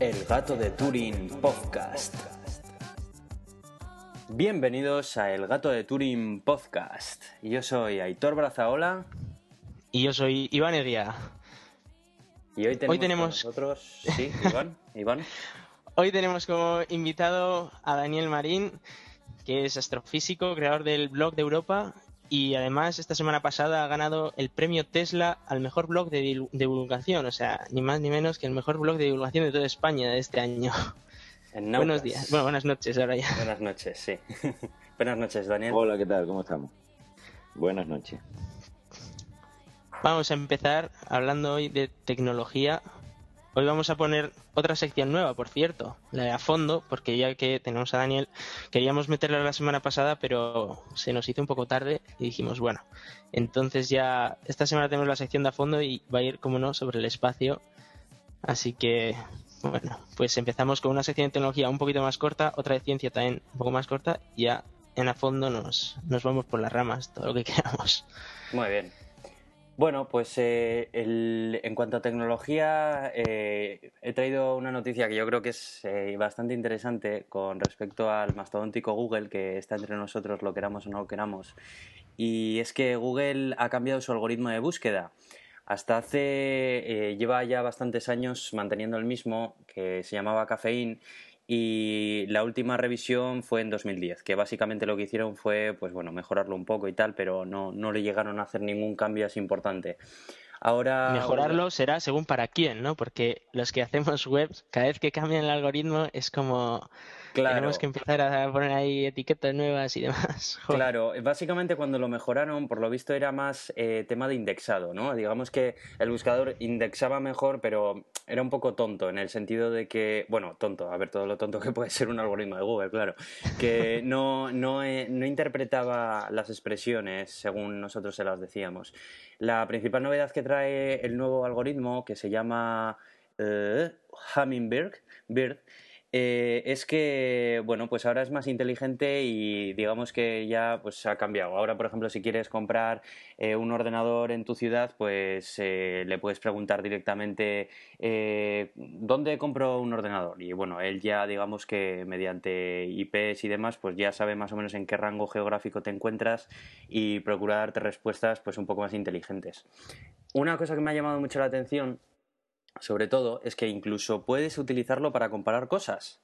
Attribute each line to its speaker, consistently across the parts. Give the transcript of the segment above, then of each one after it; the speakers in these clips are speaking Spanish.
Speaker 1: El gato de Turing Podcast. Bienvenidos a El gato de Turing Podcast. Yo soy Aitor Brazaola.
Speaker 2: Y yo soy Iván Eguía.
Speaker 1: Y hoy tenemos,
Speaker 2: Hoy tenemos-
Speaker 1: con nosotros... Sí, Iván. Iván.
Speaker 2: Hoy tenemos como invitado a Daniel Marín, que es astrofísico, creador del blog de Europa y además esta semana pasada ha ganado el premio Tesla al mejor blog de divulgación, o sea, ni más ni menos que el mejor blog de divulgación de toda España de este año.
Speaker 1: En
Speaker 2: Buenos días, bueno, buenas noches ahora ya.
Speaker 1: Buenas noches, sí. Buenas noches, Daniel.
Speaker 3: Hola, ¿qué tal? ¿Cómo estamos? Buenas noches.
Speaker 2: Vamos a empezar hablando hoy de tecnología. Hoy vamos a poner otra sección nueva, por cierto, la de a fondo, porque ya que tenemos a Daniel, queríamos meterla la semana pasada, pero se nos hizo un poco tarde y dijimos, bueno, entonces ya esta semana tenemos la sección de a fondo y va a ir, como no, sobre el espacio. Así que, bueno, pues empezamos con una sección de tecnología un poquito más corta, otra de ciencia también un poco más corta, y ya en a fondo nos, nos vamos por las ramas, todo lo que queramos.
Speaker 1: Muy bien. Bueno, pues eh, en cuanto a tecnología, eh, he traído una noticia que yo creo que es eh, bastante interesante con respecto al mastodóntico Google, que está entre nosotros, lo queramos o no lo queramos. Y es que Google ha cambiado su algoritmo de búsqueda. Hasta hace, lleva ya bastantes años manteniendo el mismo, que se llamaba Cafeín, y la última revisión fue en 2010, que básicamente lo que hicieron fue, pues bueno, mejorarlo un poco y tal, pero no, no le llegaron a hacer ningún cambio así importante. Ahora...
Speaker 2: Mejorarlo será según para quién, ¿no? Porque los que hacemos webs, cada vez que cambian el algoritmo es como
Speaker 1: Claro.
Speaker 2: tenemos que empezar a poner ahí etiquetas nuevas y demás. Joder.
Speaker 1: Claro, básicamente cuando lo mejoraron, por lo visto era más eh, tema de indexado, ¿no? Digamos que el buscador indexaba mejor, pero era un poco tonto en el sentido de que, bueno, tonto, a ver, todo lo tonto que puede ser un algoritmo de Google, claro, que no, no, eh, no interpretaba las expresiones según nosotros se las decíamos. La principal novedad que trae el nuevo algoritmo, que se llama eh, Hummingbird, Bird, eh, es que, bueno, pues ahora es más inteligente y digamos que ya pues ha cambiado. Ahora, por ejemplo, si quieres comprar eh, un ordenador en tu ciudad, pues eh, le puedes preguntar directamente ¿dónde compro un ordenador? Y bueno, él ya digamos que mediante IPs y demás, pues ya sabe más o menos en qué rango geográfico te encuentras y procura darte respuestas pues un poco más inteligentes. Una cosa que me ha llamado mucho la atención sobre todo, es que incluso puedes utilizarlo para comparar cosas.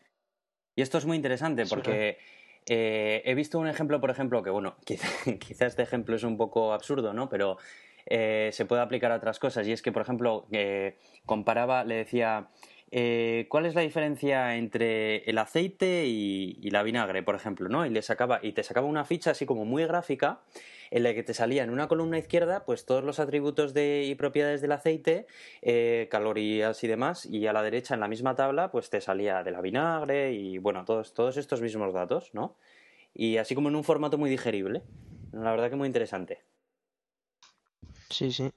Speaker 1: Y esto es muy interesante
Speaker 2: Es
Speaker 1: porque eh, he visto un ejemplo, por ejemplo, que bueno, quizá, quizá este ejemplo es un poco absurdo, ¿no? Pero eh, se puede aplicar a otras cosas. Y es que, por ejemplo, eh, comparaba, le decía, eh, ¿cuál es la diferencia entre el aceite y, la vinagre, por ejemplo, ¿no? Y le sacaba, y te sacaba una ficha así como muy gráfica en la que te salía en una columna izquierda pues todos los atributos de, y propiedades del aceite, eh, calorías y demás, y a la derecha en la misma tabla pues te salía de la vinagre y bueno, todos, todos estos mismos datos, ¿no? Y así como en un formato muy digerible. La verdad que muy interesante.
Speaker 2: Sí, sí.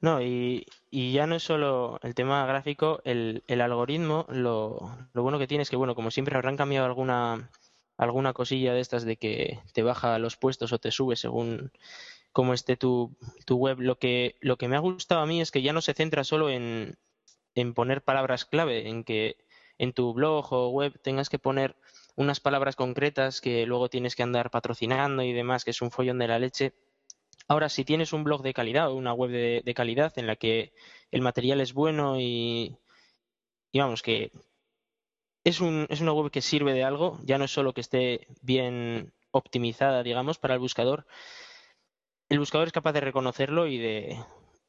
Speaker 2: No, y, y ya no es solo el tema gráfico, el, el algoritmo, lo, lo bueno que tiene es que, bueno, como siempre habrán cambiado alguna, alguna cosilla de estas de que te baja los puestos o te sube según cómo esté tu, tu web. Lo que, lo que me ha gustado a mí es que ya no se centra solo en, en poner palabras clave, en que en tu blog o web tengas que poner unas palabras concretas que luego tienes que andar patrocinando y demás, que es un follón de la leche. Ahora, si tienes un blog de calidad o una web de, calidad en la que el material es bueno y, y vamos, que es, un, es una web que sirve de algo, ya no es solo que esté bien optimizada, digamos, para el buscador, el buscador es capaz de reconocerlo y de,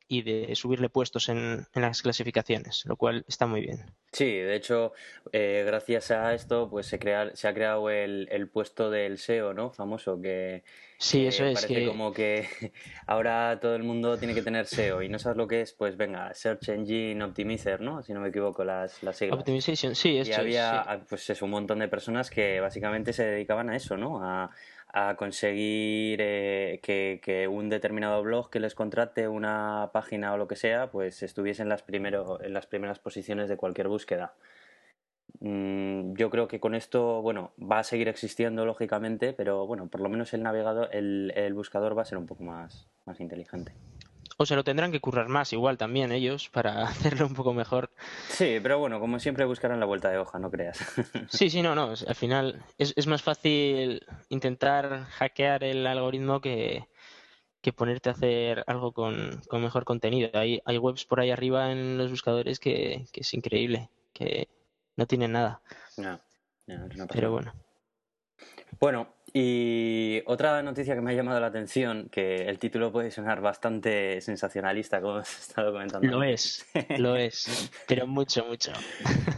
Speaker 2: y de subirle puestos en, en las clasificaciones, lo cual está muy bien.
Speaker 1: Sí, de hecho, eh, gracias a esto, pues se, crea, se ha creado el, el puesto del SEO, ¿no? Famoso, que
Speaker 2: Sí, eso es
Speaker 1: parece
Speaker 2: que
Speaker 1: como que ahora todo el mundo tiene que tener SEO y no sabes lo que es, pues venga, Search Engine Optimizer, ¿no? Si no me equivoco las, las siglas.
Speaker 2: Optimization, sí,
Speaker 1: Y
Speaker 2: es,
Speaker 1: había,
Speaker 2: sí.
Speaker 1: ah, pues eso, un montón de personas que básicamente se dedicaban a eso, ¿no? A, a conseguir eh, que, un determinado blog que les contrate una página o lo que sea, pues estuviese en las, primero, en las primeras posiciones de cualquier búsqueda. Mm, yo creo que con esto, bueno, va a seguir existiendo lógicamente, pero bueno, por lo menos el navegador, el, el buscador va a ser un poco más, más inteligente.
Speaker 2: O se lo tendrán que currar más igual también ellos para hacerlo un poco mejor.
Speaker 1: Sí, pero bueno, como siempre buscarán la vuelta de hoja, no creas.
Speaker 2: Sí, sí, no, no. Al final es, es más fácil intentar hackear el algoritmo que, que ponerte a hacer algo con, con mejor contenido. Hay, hay webs por ahí arriba en los buscadores que, que es increíble, que no tienen nada.
Speaker 1: No, no, no pasa
Speaker 2: Pero bueno.
Speaker 1: Bueno, y otra noticia que me ha llamado la atención, que el título puede sonar bastante sensacionalista, como hemos estado comentando.
Speaker 2: Lo es, lo es. Pero mucho, mucho.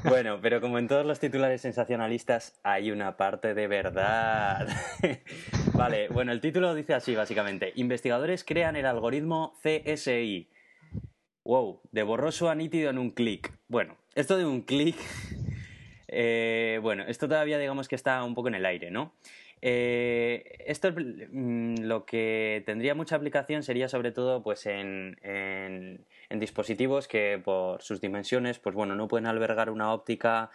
Speaker 1: Bueno, pero como en todos los titulares sensacionalistas, hay una parte de verdad. vale, bueno, el título dice así, básicamente. Investigadores crean el algoritmo CSI. Wow, de borroso a nítido en un clic. Bueno, esto de un clic... eh, bueno, esto todavía digamos que está un poco en el aire, ¿no? Eh, esto mm, lo que tendría mucha aplicación sería sobre todo pues en, en- en dispositivos que por sus dimensiones pues bueno no pueden albergar una óptica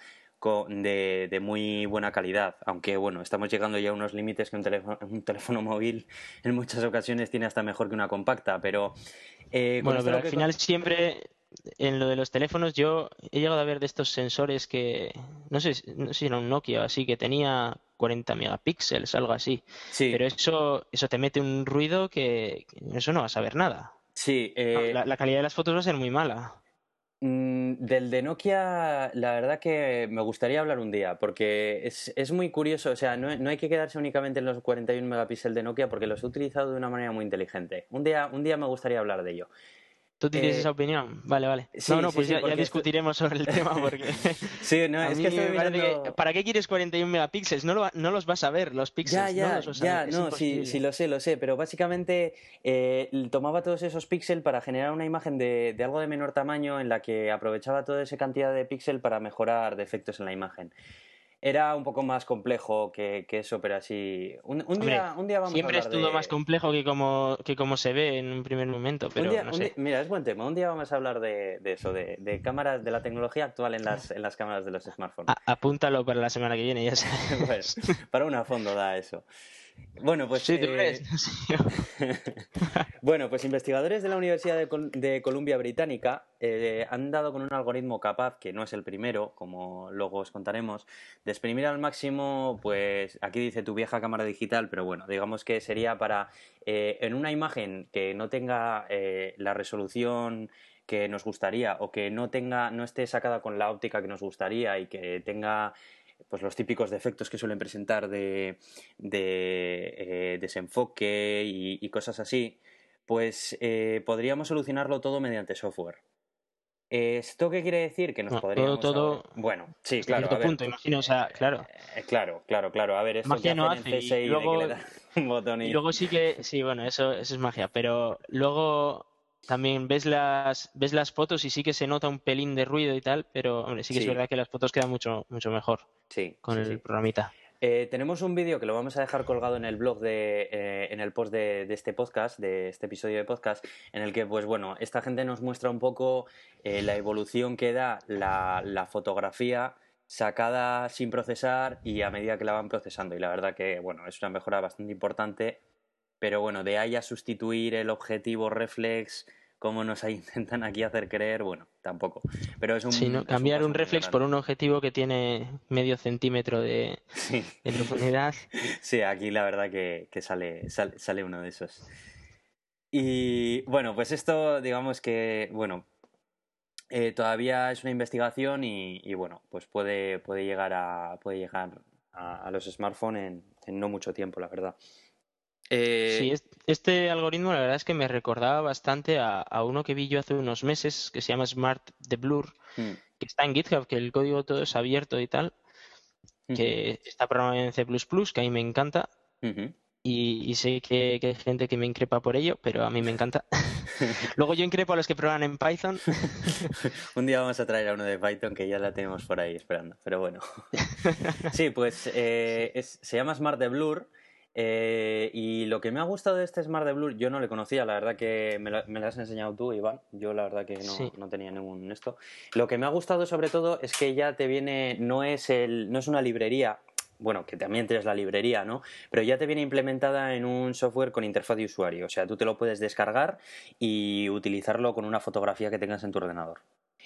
Speaker 1: de, de muy buena calidad. Aunque bueno estamos llegando ya a unos límites que un teléfono, un teléfono móvil en muchas ocasiones tiene hasta mejor que una compacta pero eh,
Speaker 2: Bueno, pero al
Speaker 1: que-
Speaker 2: final siempre en lo de los teléfonos yo he llegado a ver de estos sensores que no sé, no sé si era un Nokia o así que tenía 40 megapíxeles, algo así.
Speaker 1: sí,
Speaker 2: Pero eso eso te mete un ruido que, que eso no vas a ver nada.
Speaker 1: sí eh,
Speaker 2: La, la calidad de las fotos va a ser muy mala.
Speaker 1: Mm, Del de Nokia, la verdad que me gustaría hablar un día, porque es, es muy curioso, o sea, no, no hay que quedarse únicamente en los 41 megapíxeles de Nokia porque los he utilizado de una manera muy inteligente. Un día, un día me gustaría hablar de ello.
Speaker 2: ¿Tú tienes
Speaker 1: Eh,
Speaker 2: esa opinión? Vale, vale.
Speaker 1: sí,
Speaker 2: no, no, pues
Speaker 1: sí,
Speaker 2: ya, ya
Speaker 1: esto-
Speaker 2: discutiremos sobre el tema porque
Speaker 1: Sí, no, es que estoy
Speaker 2: me parece
Speaker 1: mirando...
Speaker 2: que ¿para qué quieres 41 megapíxeles? No, lo, no los vas a ver, los
Speaker 1: Ya,
Speaker 2: píxeles, no
Speaker 1: ya,
Speaker 2: los
Speaker 1: ya,
Speaker 2: es
Speaker 1: no, sí, sí lo sé, lo sé, pero básicamente eh, tomaba todos esos píxeles para generar una imagen de, de algo de menor tamaño en la que aprovechaba toda esa cantidad de píxel para mejorar defectos en la imagen. Era un poco más complejo que, que eso, pero así... Un, un
Speaker 2: Hombre,
Speaker 1: día, un día vamos
Speaker 2: Siempre
Speaker 1: a
Speaker 2: es
Speaker 1: hablar
Speaker 2: todo
Speaker 1: de...
Speaker 2: más complejo que como, que como se ve en un primer momento,
Speaker 1: Un
Speaker 2: pero
Speaker 1: día-
Speaker 2: no
Speaker 1: un
Speaker 2: sé.
Speaker 1: día- mira, es buen tema. Un día vamos a hablar de, de eso, de, de cámaras, de la tecnología actual en las, en las cámaras de los smartphones.
Speaker 2: A- apúntalo para la semana que viene, ya sabes.
Speaker 1: Pues, para una fondo da eso. Bueno, pues...
Speaker 2: Sí, ¿tú
Speaker 1: eh. Bueno, pues investigadores de la Universidad de, Col- de Columbia Británica eh, han dado con un algoritmo capaz, que no es el primero, como luego os contaremos, de exprimir al máximo, pues aquí dice tu vieja cámara digital, pero bueno, digamos que sería para eh, en una imagen que no tenga la resolución que nos gustaría o que no tenga, no esté sacada con la óptica que nos gustaría y que tenga pues los típicos defectos que suelen presentar de, de eh, desenfoque y, y cosas así, pues eh, podríamos solucionarlo todo mediante software. ¿Esto qué quiere decir? Que nos
Speaker 2: No,
Speaker 1: podríamos...
Speaker 2: todo- todo-
Speaker 1: Bueno, sí, claro. a ver,
Speaker 2: punto, imagino, o sea, claro.
Speaker 1: eh, claro, claro, claro. A ver, esto
Speaker 2: Magia no hace, y luego-
Speaker 1: un botón y...
Speaker 2: Y luego sí que, sí, bueno, eso, eso es magia, pero luego también ves las, ves las fotos y sí que se nota un pelín de ruido y tal, pero hombre, sí que
Speaker 1: Sí.
Speaker 2: es verdad que las fotos quedan mucho, mucho mejor
Speaker 1: Sí,
Speaker 2: con el programita.
Speaker 1: Eh, tenemos un vídeo que lo vamos a dejar colgado en el blog de, eh, en el post de, de este podcast, de este episodio de podcast, en el que, pues bueno, esta gente nos muestra un poco eh, la evolución que da la, la fotografía sacada sin procesar y a medida que la van procesando. Y la verdad que, bueno, es una mejora bastante importante, pero bueno, de ahí a sustituir el objetivo reflex como nos intentan aquí hacer creer, bueno, tampoco. Pero es un,
Speaker 2: Sí, ¿no? Cambiar un reflex por un objetivo que tiene medio centímetro de,
Speaker 1: Sí.
Speaker 2: de profundidad.
Speaker 1: Sí, aquí la verdad que, que sale, sale, sale uno de esos. Y bueno, pues esto, digamos que, bueno, eh, todavía es una investigación y, y, bueno, pues puede, puede llegar a, puede llegar a, a los smartphones en, en no mucho tiempo, la verdad. Eh,
Speaker 2: Sí, es- este algoritmo la verdad es que me recordaba bastante a, a uno que vi yo hace unos meses que se llama Smart the Blur,
Speaker 1: mm,
Speaker 2: que está en GitHub, que el código todo es abierto y tal, que está programado en C++, que a mí me encanta, y, y sé que, que hay gente que me increpa por ello, pero a mí me encanta. Luego yo increpo a los que programan en Python.
Speaker 1: Un día vamos a traer a uno de Python que ya la tenemos por ahí esperando, pero bueno. Sí, pues eh, es- se llama Smart de Blur Eh, y lo que me ha gustado de este Smart de Blur, yo no le conocía, la verdad que me, lo, has enseñado tú, Iván. Yo la verdad que no, no, tenía ningún esto. Lo que me ha gustado sobre todo es que ya te viene, no es, el, no es una librería, bueno, que también tienes la librería, ¿no? Pero ya te viene implementada en un software con interfaz de usuario. O sea, tú te lo puedes descargar y utilizarlo con una fotografía que tengas en tu ordenador.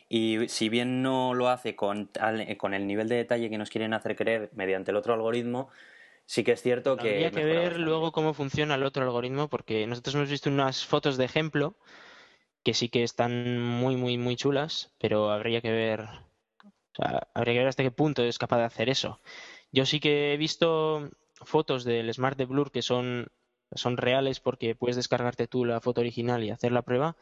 Speaker 1: Y si bien no lo hace con, con el nivel de detalle que nos quieren hacer creer mediante el otro algoritmo, sí que es cierto que...
Speaker 2: Habría que ver luego cómo funciona el otro algoritmo, porque nosotros hemos visto unas fotos de ejemplo que sí que están muy, muy, muy chulas, pero habría que ver... O sea, habría que ver hasta qué punto es capaz de hacer eso. Yo sí que he visto fotos del Smart de Blur que son, son reales porque puedes descargarte tú la foto original y hacer la prueba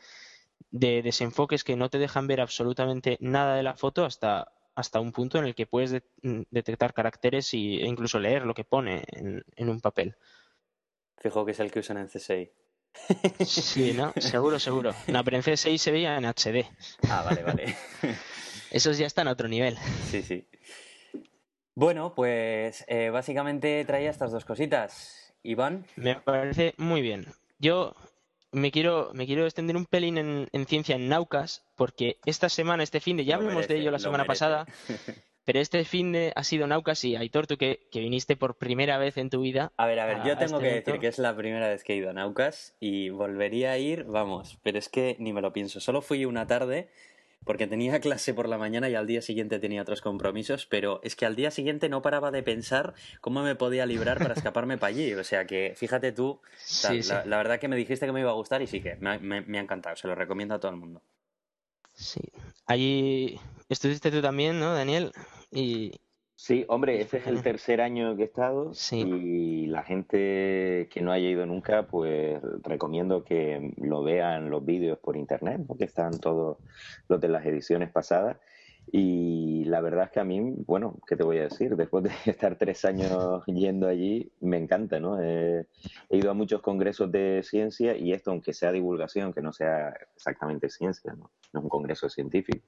Speaker 2: de desenfoques que no te dejan ver absolutamente nada de la foto hasta, hasta un punto en el que puedes detectar caracteres e incluso leer lo que pone en, un papel.
Speaker 1: Fijo que es el que usan en C6.
Speaker 2: Sí, ¿no? Seguro, seguro. No, pero en C6 se veía en HD.
Speaker 1: Ah, vale, vale.
Speaker 2: Esos ya están a otro nivel.
Speaker 1: Sí, sí. Bueno, pues eh, básicamente traía estas dos cositas. Iván.
Speaker 2: Me parece muy bien. Yo me quiero, me quiero extender un pelín en, ciencia en Naucas, porque esta semana, este fin de, ya hablamos de ello la semana pasada, pero este fin de ha sido Naucas y Aitor, tú que, que, viniste por primera vez en tu vida.
Speaker 1: A ver, a ver, yo tengo este que decir que es la primera vez que he ido a Naucas y volvería a ir, vamos, pero es que ni me lo pienso. Solo fui una tarde porque tenía clase por la mañana y al día siguiente tenía otros compromisos, pero es que al día siguiente no paraba de pensar cómo me podía librar para escaparme para allí. O sea que, fíjate tú, la, verdad que me dijiste que me iba a gustar y sí que me, me ha encantado, se lo recomiendo a todo el mundo.
Speaker 2: Sí, allí estuviste tú también, ¿no, Daniel? Y,
Speaker 3: Sí, hombre, este es el tercer año que he estado y la gente que no haya ido nunca, pues recomiendo que lo vean los vídeos por internet, porque están todos los de las ediciones pasadas. Y la verdad es que a mí, bueno, ¿qué te voy a decir? Después de estar tres años yendo allí, me encanta, ¿no? he ido a muchos congresos de ciencia y esto, aunque sea divulgación, que no sea exactamente ciencia, ¿no? No es un congreso científico,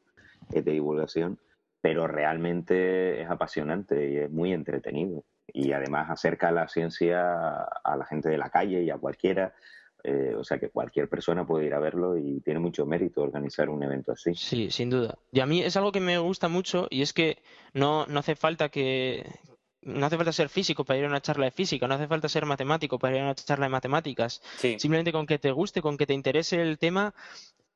Speaker 3: es de divulgación pero realmente es apasionante y es muy entretenido. Y además acerca la ciencia a la gente de la calle y a cualquiera. Eh, o sea que cualquier persona puede ir a verlo y tiene mucho mérito organizar un evento así.
Speaker 2: Sí, sin duda. Y a mí es algo que me gusta mucho y es que no, no hace falta que, no hace falta ser físico para ir a una charla de física, no hace falta ser matemático para ir a una charla de matemáticas. Simplemente con que te guste, con que te interese el tema,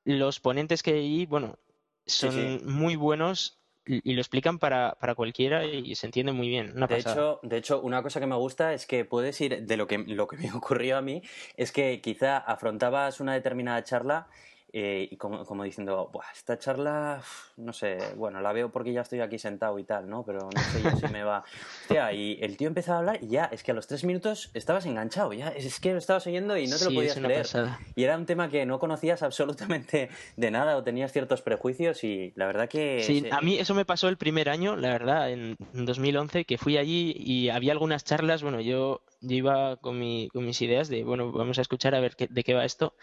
Speaker 2: los ponentes que hay, bueno, son muy buenos y lo explican para, para cualquiera y se entiende muy bien.
Speaker 1: de, hecho, de hecho, una cosa que me gusta es que puedes ir, de lo que, lo que me ocurrió a mí, es que quizá afrontabas una determinada charla eh, y como, como diciendo, esta charla, no sé, bueno, la veo porque ya estoy aquí sentado y tal, ¿no? Pero no sé yo si me va. Hostia, y el tío empezaba a hablar y ya, es que a los tres minutos estabas enganchado, ya, es que lo estabas oyendo y no te lo podías creer. Y era un tema que no conocías absolutamente de nada o tenías ciertos prejuicios y la verdad que.
Speaker 2: Sí, a mí eso me pasó el primer año, la verdad, en 2011, que fui allí y había algunas charlas, bueno, yo, yo iba con, mi, con mis ideas de, bueno, vamos a escuchar a ver qué, de qué va esto.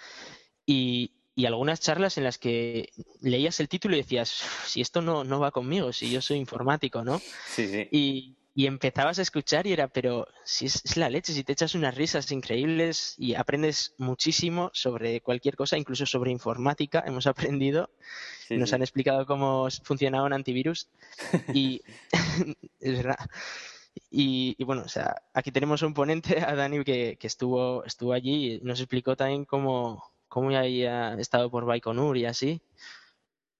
Speaker 2: Y, y algunas charlas en las que leías el título y decías, si esto no, no va conmigo, si yo soy informático, ¿no?
Speaker 1: Sí, sí.
Speaker 2: Y, empezabas a escuchar y era, pero si es, la leche, si te echas unas risas increíbles y aprendes muchísimo sobre cualquier cosa, incluso sobre informática, hemos aprendido, nos han explicado cómo funcionaba un antivirus y es verdad. Y, bueno, o sea, aquí tenemos un ponente, a Dani, que, que estuvo, estuvo allí y nos explicó también cómo, cómo había estado por Baikonur y así,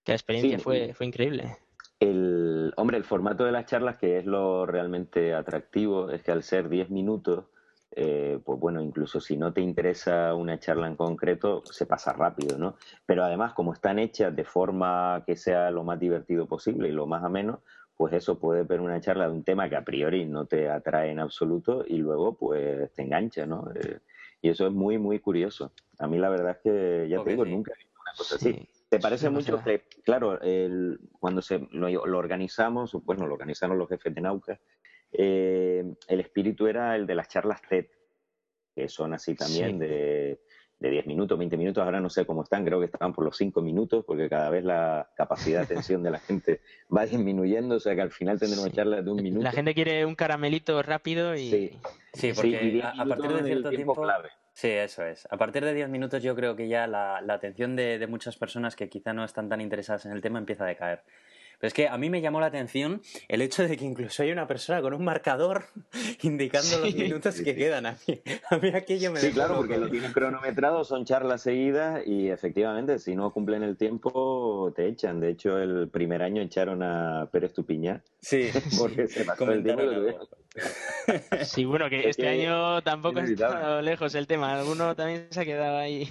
Speaker 2: que la experiencia fue, fue increíble.
Speaker 3: El, hombre, el formato de las charlas, que es lo realmente atractivo, es que al ser 10 minutos, eh, pues bueno, incluso si no te interesa una charla en concreto, se pasa rápido, ¿no? Pero además, como están hechas de forma que sea lo más divertido posible y lo más ameno, pues eso puede ver una charla de un tema que a priori no te atrae en absoluto y luego pues te engancha, ¿no? Eh, y eso es muy, muy curioso. A mí la verdad es que, ya te digo, nunca he visto una cosa así. ¿Te parece mucho? Que, claro, el, cuando se, lo, organizamos, bueno, lo organizaron los jefes de Nauca, eh, el espíritu era el de las charlas TED, que son así también de, de 10 minutos, 20 minutos, ahora no sé cómo están, creo que estaban por los 5 minutos, porque cada vez la capacidad de atención de la gente va disminuyendo, o sea que al final tendremos charlas de un minuto.
Speaker 2: La gente quiere un caramelito rápido y...
Speaker 3: Sí
Speaker 1: Sí, porque a, partir de cierto tiempo... Clave. Sí, eso es. A partir de 10 minutos yo creo que ya la, atención de, de, muchas personas que quizá no están tan interesadas en el tema empieza a decaer. Pero es que a mí me llamó la atención el hecho de que incluso hay una persona con un marcador indicando los minutos que quedan. A mí, a mí aquello me
Speaker 3: Sí, claro, porque lo tienen cronometrado, son charlas seguidas y efectivamente, si no cumplen el tiempo, te echan. De hecho, el primer año echaron a Pérez Tupiñá.
Speaker 1: Sí,
Speaker 3: porque se pasó el tiempo.
Speaker 2: Sí, bueno, que este año tampoco ha estado lejos el tema. Alguno también se ha quedado ahí.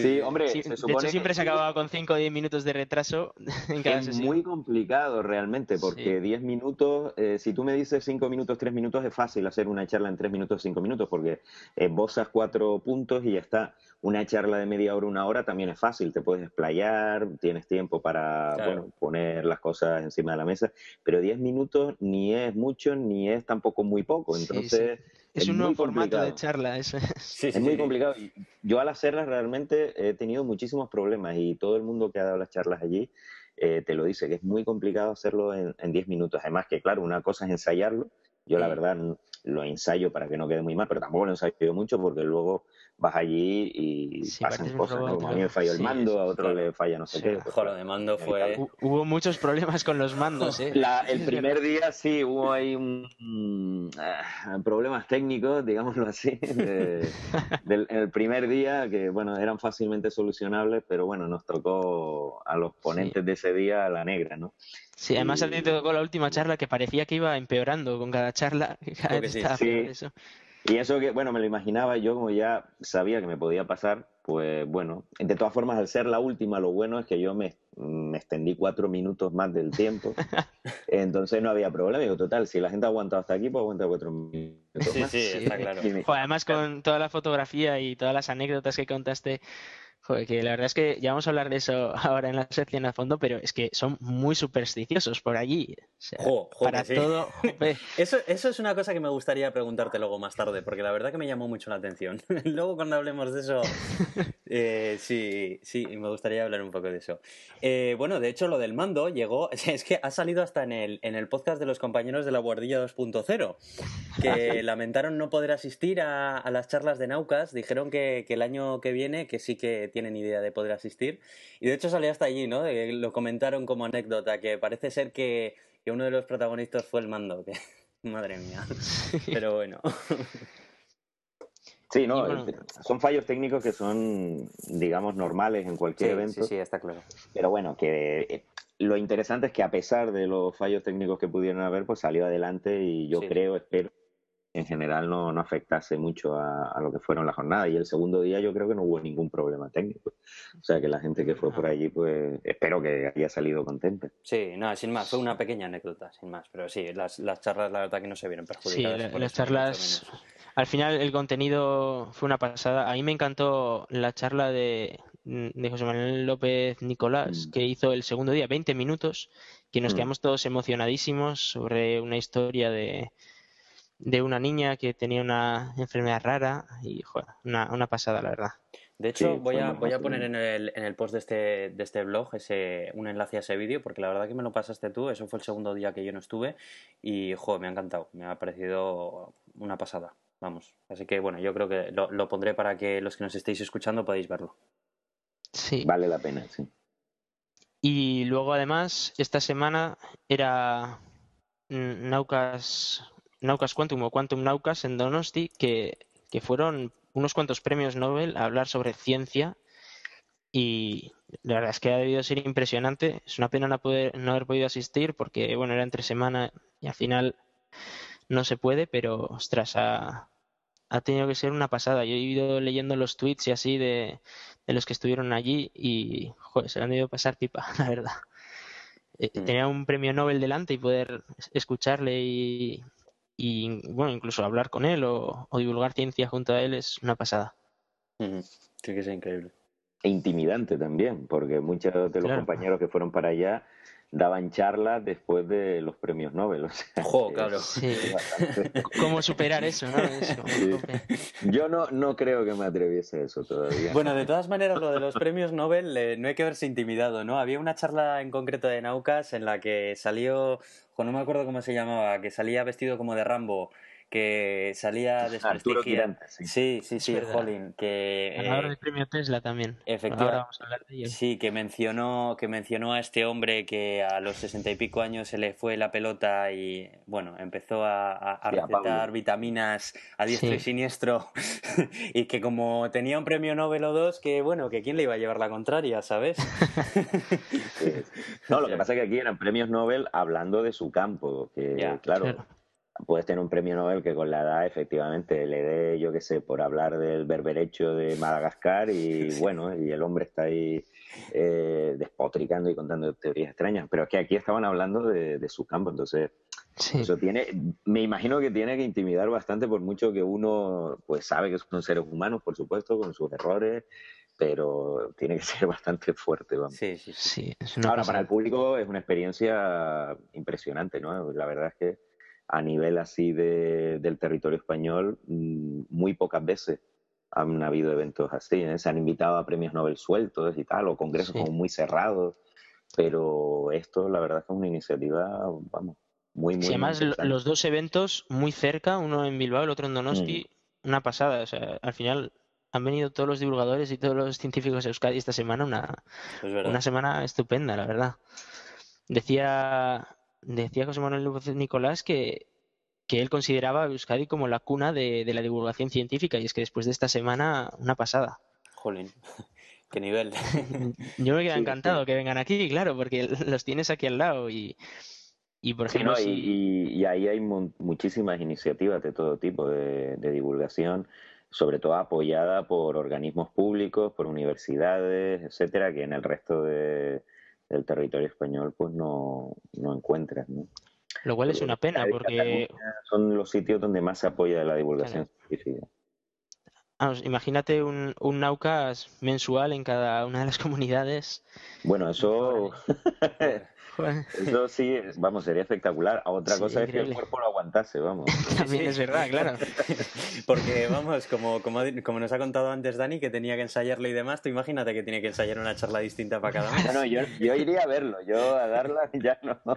Speaker 3: Sí, hombre, se supone
Speaker 2: de hecho siempre se acababa con 5 o 10 minutos de retraso en cada
Speaker 3: es muy complicado realmente, porque 10 minutos, eh, si tú me dices 5 minutos, 3 minutos, es fácil hacer una charla en 3 minutos, 5 minutos, porque esbozas 4 puntos y ya está una charla de media hora, una hora también es fácil, te puedes explayar, tienes tiempo para poner las cosas encima de la mesa, pero 10 minutos ni es mucho ni es tampoco muy poco, entonces...
Speaker 2: Es, un nuevo formato de charla,
Speaker 3: eso. es muy complicado. Yo al hacerlas realmente he tenido muchísimos problemas y todo el mundo que ha dado las charlas allí eh, te lo dice, que es muy complicado hacerlo en 10 minutos. Además que, claro, una cosa es ensayarlo. Yo la verdad lo ensayo para que no quede muy mal, pero tampoco lo ensayo mucho porque luego vas allí y pasan cosas, Como a mí me falló el mando, a otro le falla no sé qué.
Speaker 1: Pues, lo de mando fue...
Speaker 2: Hubo muchos problemas con los mandos, ¿eh?
Speaker 3: el primer día sí, hubo ahí un, ah, problemas técnicos, digámoslo así, del, el primer día que, bueno, eran fácilmente solucionables, pero bueno, nos tocó a los ponentes de ese día la negra, ¿no?
Speaker 2: Sí, además a ti te tocó la última charla que parecía que iba empeorando con cada charla. Cada eso.
Speaker 3: Y eso que, bueno, me lo imaginaba, yo como ya sabía que me podía pasar, pues bueno, de todas formas, al ser la última, lo bueno es que yo me, extendí cuatro minutos más del tiempo, entonces no había problema. Digo, total, si la gente ha aguantado hasta aquí, pues aguanta cuatro minutos
Speaker 1: sí,
Speaker 3: más.
Speaker 1: Sí, está claro.
Speaker 2: además, con toda la fotografía y todas las anécdotas que contaste, Joder, que la verdad es que ya vamos a hablar de eso ahora en la sección a fondo, pero es que son muy supersticiosos por allí. para todo.
Speaker 1: eso, eso es una cosa que me gustaría preguntarte luego más tarde, porque la verdad que me llamó mucho la atención. luego cuando hablemos de eso, eh, sí, sí, me gustaría hablar un poco de eso. Eh, bueno, de hecho, lo del mando llegó, es que ha salido hasta en el, en el podcast de los compañeros de la Guardilla 2.0, que lamentaron no poder asistir a, las charlas de Naucas, dijeron que, que el año que viene, que sí que tienen idea de poder asistir. Y de hecho salió hasta allí, ¿no? Lo comentaron como anécdota, que parece ser que, uno de los protagonistas fue el mando. Que... Madre mía. Pero bueno.
Speaker 3: Sí, no, son fallos técnicos que son, digamos, normales en cualquier evento.
Speaker 1: Sí, sí, está claro.
Speaker 3: Pero bueno, que eh, lo interesante es que a pesar de los fallos técnicos que pudieron haber, pues salió adelante y yo creo, espero en general no, no afectase mucho a, lo que fueron las jornadas. Y el segundo día yo creo que no hubo ningún problema técnico. O sea que la gente que fue por allí, pues espero que haya salido contenta.
Speaker 1: Sí, no, sin más, fue una pequeña anécdota, sin más. Pero sí, las, las charlas la verdad que no se vieron perjudicadas.
Speaker 2: Sí, las charlas... Al final el contenido fue una pasada. A mí me encantó la charla de, de José Manuel López Nicolás, mm. que hijo el segundo día, 20 minutos, que nos mm. quedamos todos emocionadísimos sobre una historia de, de una niña que tenía una enfermedad rara y joder, una, pasada, la verdad.
Speaker 1: De hecho, voy, a, voy a poner en el, en el post de este, de este blog ese, un enlace a ese vídeo, porque la verdad que me lo pasaste tú, eso fue el segundo día que yo no estuve, y joder, me ha encantado, me ha parecido una pasada, vamos. Así que bueno, yo creo que lo, lo pondré para que los que nos estéis escuchando podáis verlo.
Speaker 2: Sí.
Speaker 3: Vale la pena, sí.
Speaker 2: Y luego además, esta semana era Naucas Naucas Quantum o Quantum Naucas en Donosti, que, que fueron unos cuantos premios Nobel a hablar sobre ciencia y la verdad es que ha debido ser impresionante. Es una pena no, poder, no haber podido asistir porque, bueno, era entre semana y al final no se puede, pero, ostras, ha, ha tenido que ser una pasada. Yo he ido leyendo los tweets y así de, de los que estuvieron allí y, joder, se han debido pasar pipa, la verdad. Eh, mm. Tenía un premio Nobel delante y poder escucharle y, y bueno, incluso hablar con él o, divulgar ciencia junto a él es una pasada.
Speaker 1: Sí que es increíble.
Speaker 3: E intimidante también, porque muchos de los compañeros que fueron para allá daban charlas después de los premios Nobel.
Speaker 1: O claro.
Speaker 2: ¿Cómo superar eso, no?
Speaker 3: Yo no, no creo que me atreviese a eso todavía.
Speaker 1: Bueno, de todas maneras, lo de los premios Nobel eh, no hay que verse intimidado, ¿no? Había una charla en concreto de Naucas en la que salió, no me acuerdo cómo se llamaba, que salía vestido como de Rambo que salía desprestigiado. Sí, sí, sí, Jolín, que...
Speaker 2: Ganador del premio Tesla también.
Speaker 1: Efectivamente. Sí, que mencionó, que mencionó a este hombre que a los sesenta y pico años se le fue la pelota y, bueno, empezó a, a, recetar vitaminas a diestro y siniestro y que como tenía un premio Nobel o dos, que, bueno, que quién le iba a llevar la contraria, ¿sabes?
Speaker 3: No, lo que pasa es que aquí eran premios Nobel hablando de su campo, que, claro puedes tener un premio Nobel que con la edad efectivamente le dé, yo qué sé, por hablar del berberecho de Madagascar y bueno, y el hombre está ahí eh, despotricando y contando teorías extrañas. Pero es que aquí estaban hablando de, su campo, entonces eso tiene, me imagino que tiene que intimidar bastante por mucho que uno pues sabe que son seres humanos, por supuesto, con sus errores pero tiene que ser bastante fuerte. Vamos.
Speaker 1: Sí, sí, sí.
Speaker 3: Ahora, para el público es una experiencia impresionante, ¿no? La verdad es que a nivel así de, del territorio español, mm, muy pocas veces han habido eventos así. ¿eh? Se han invitado a premios Nobel sueltos y tal, o congresos como muy cerrados, pero esto la verdad es que es una iniciativa, vamos, muy, muy...
Speaker 2: Sí, además los dos eventos muy cerca, uno en Bilbao, el otro en Donosti, mm. una pasada. O sea, al final han venido todos los divulgadores y todos los científicos de Euskadi esta semana, una, una semana estupenda, la verdad. Decía decía José Manuel Nicolás que, que él consideraba a Euskadi como la cuna de, la divulgación científica y es que después de esta semana, una pasada.
Speaker 1: Jolín, qué nivel.
Speaker 2: Yo me quedo encantado que vengan aquí, claro, porque los tienes aquí al lado y, y por ejemplo...
Speaker 3: y, ahí hay muchísimas iniciativas de todo tipo de, de divulgación sobre todo apoyada por organismos públicos, por universidades, etcétera, que en el resto de, del territorio español pues no, no encuentras, ¿no?
Speaker 2: Lo cual es una pena porque...
Speaker 3: Son los sitios donde más se apoya la divulgación científica.
Speaker 2: imagínate un, un Naucas mensual en cada una de las comunidades.
Speaker 3: Bueno, eso Eso sí, vamos, sería espectacular. Otra cosa es que el cuerpo lo aguantase, vamos.
Speaker 2: También es verdad, claro.
Speaker 1: Porque, vamos, como, como, como, nos ha contado antes Dani, que tenía que ensayarlo y demás, tú imagínate que tiene que ensayar una charla distinta para cada uno.
Speaker 3: No, yo, yo iría a verlo, yo a darla ya no.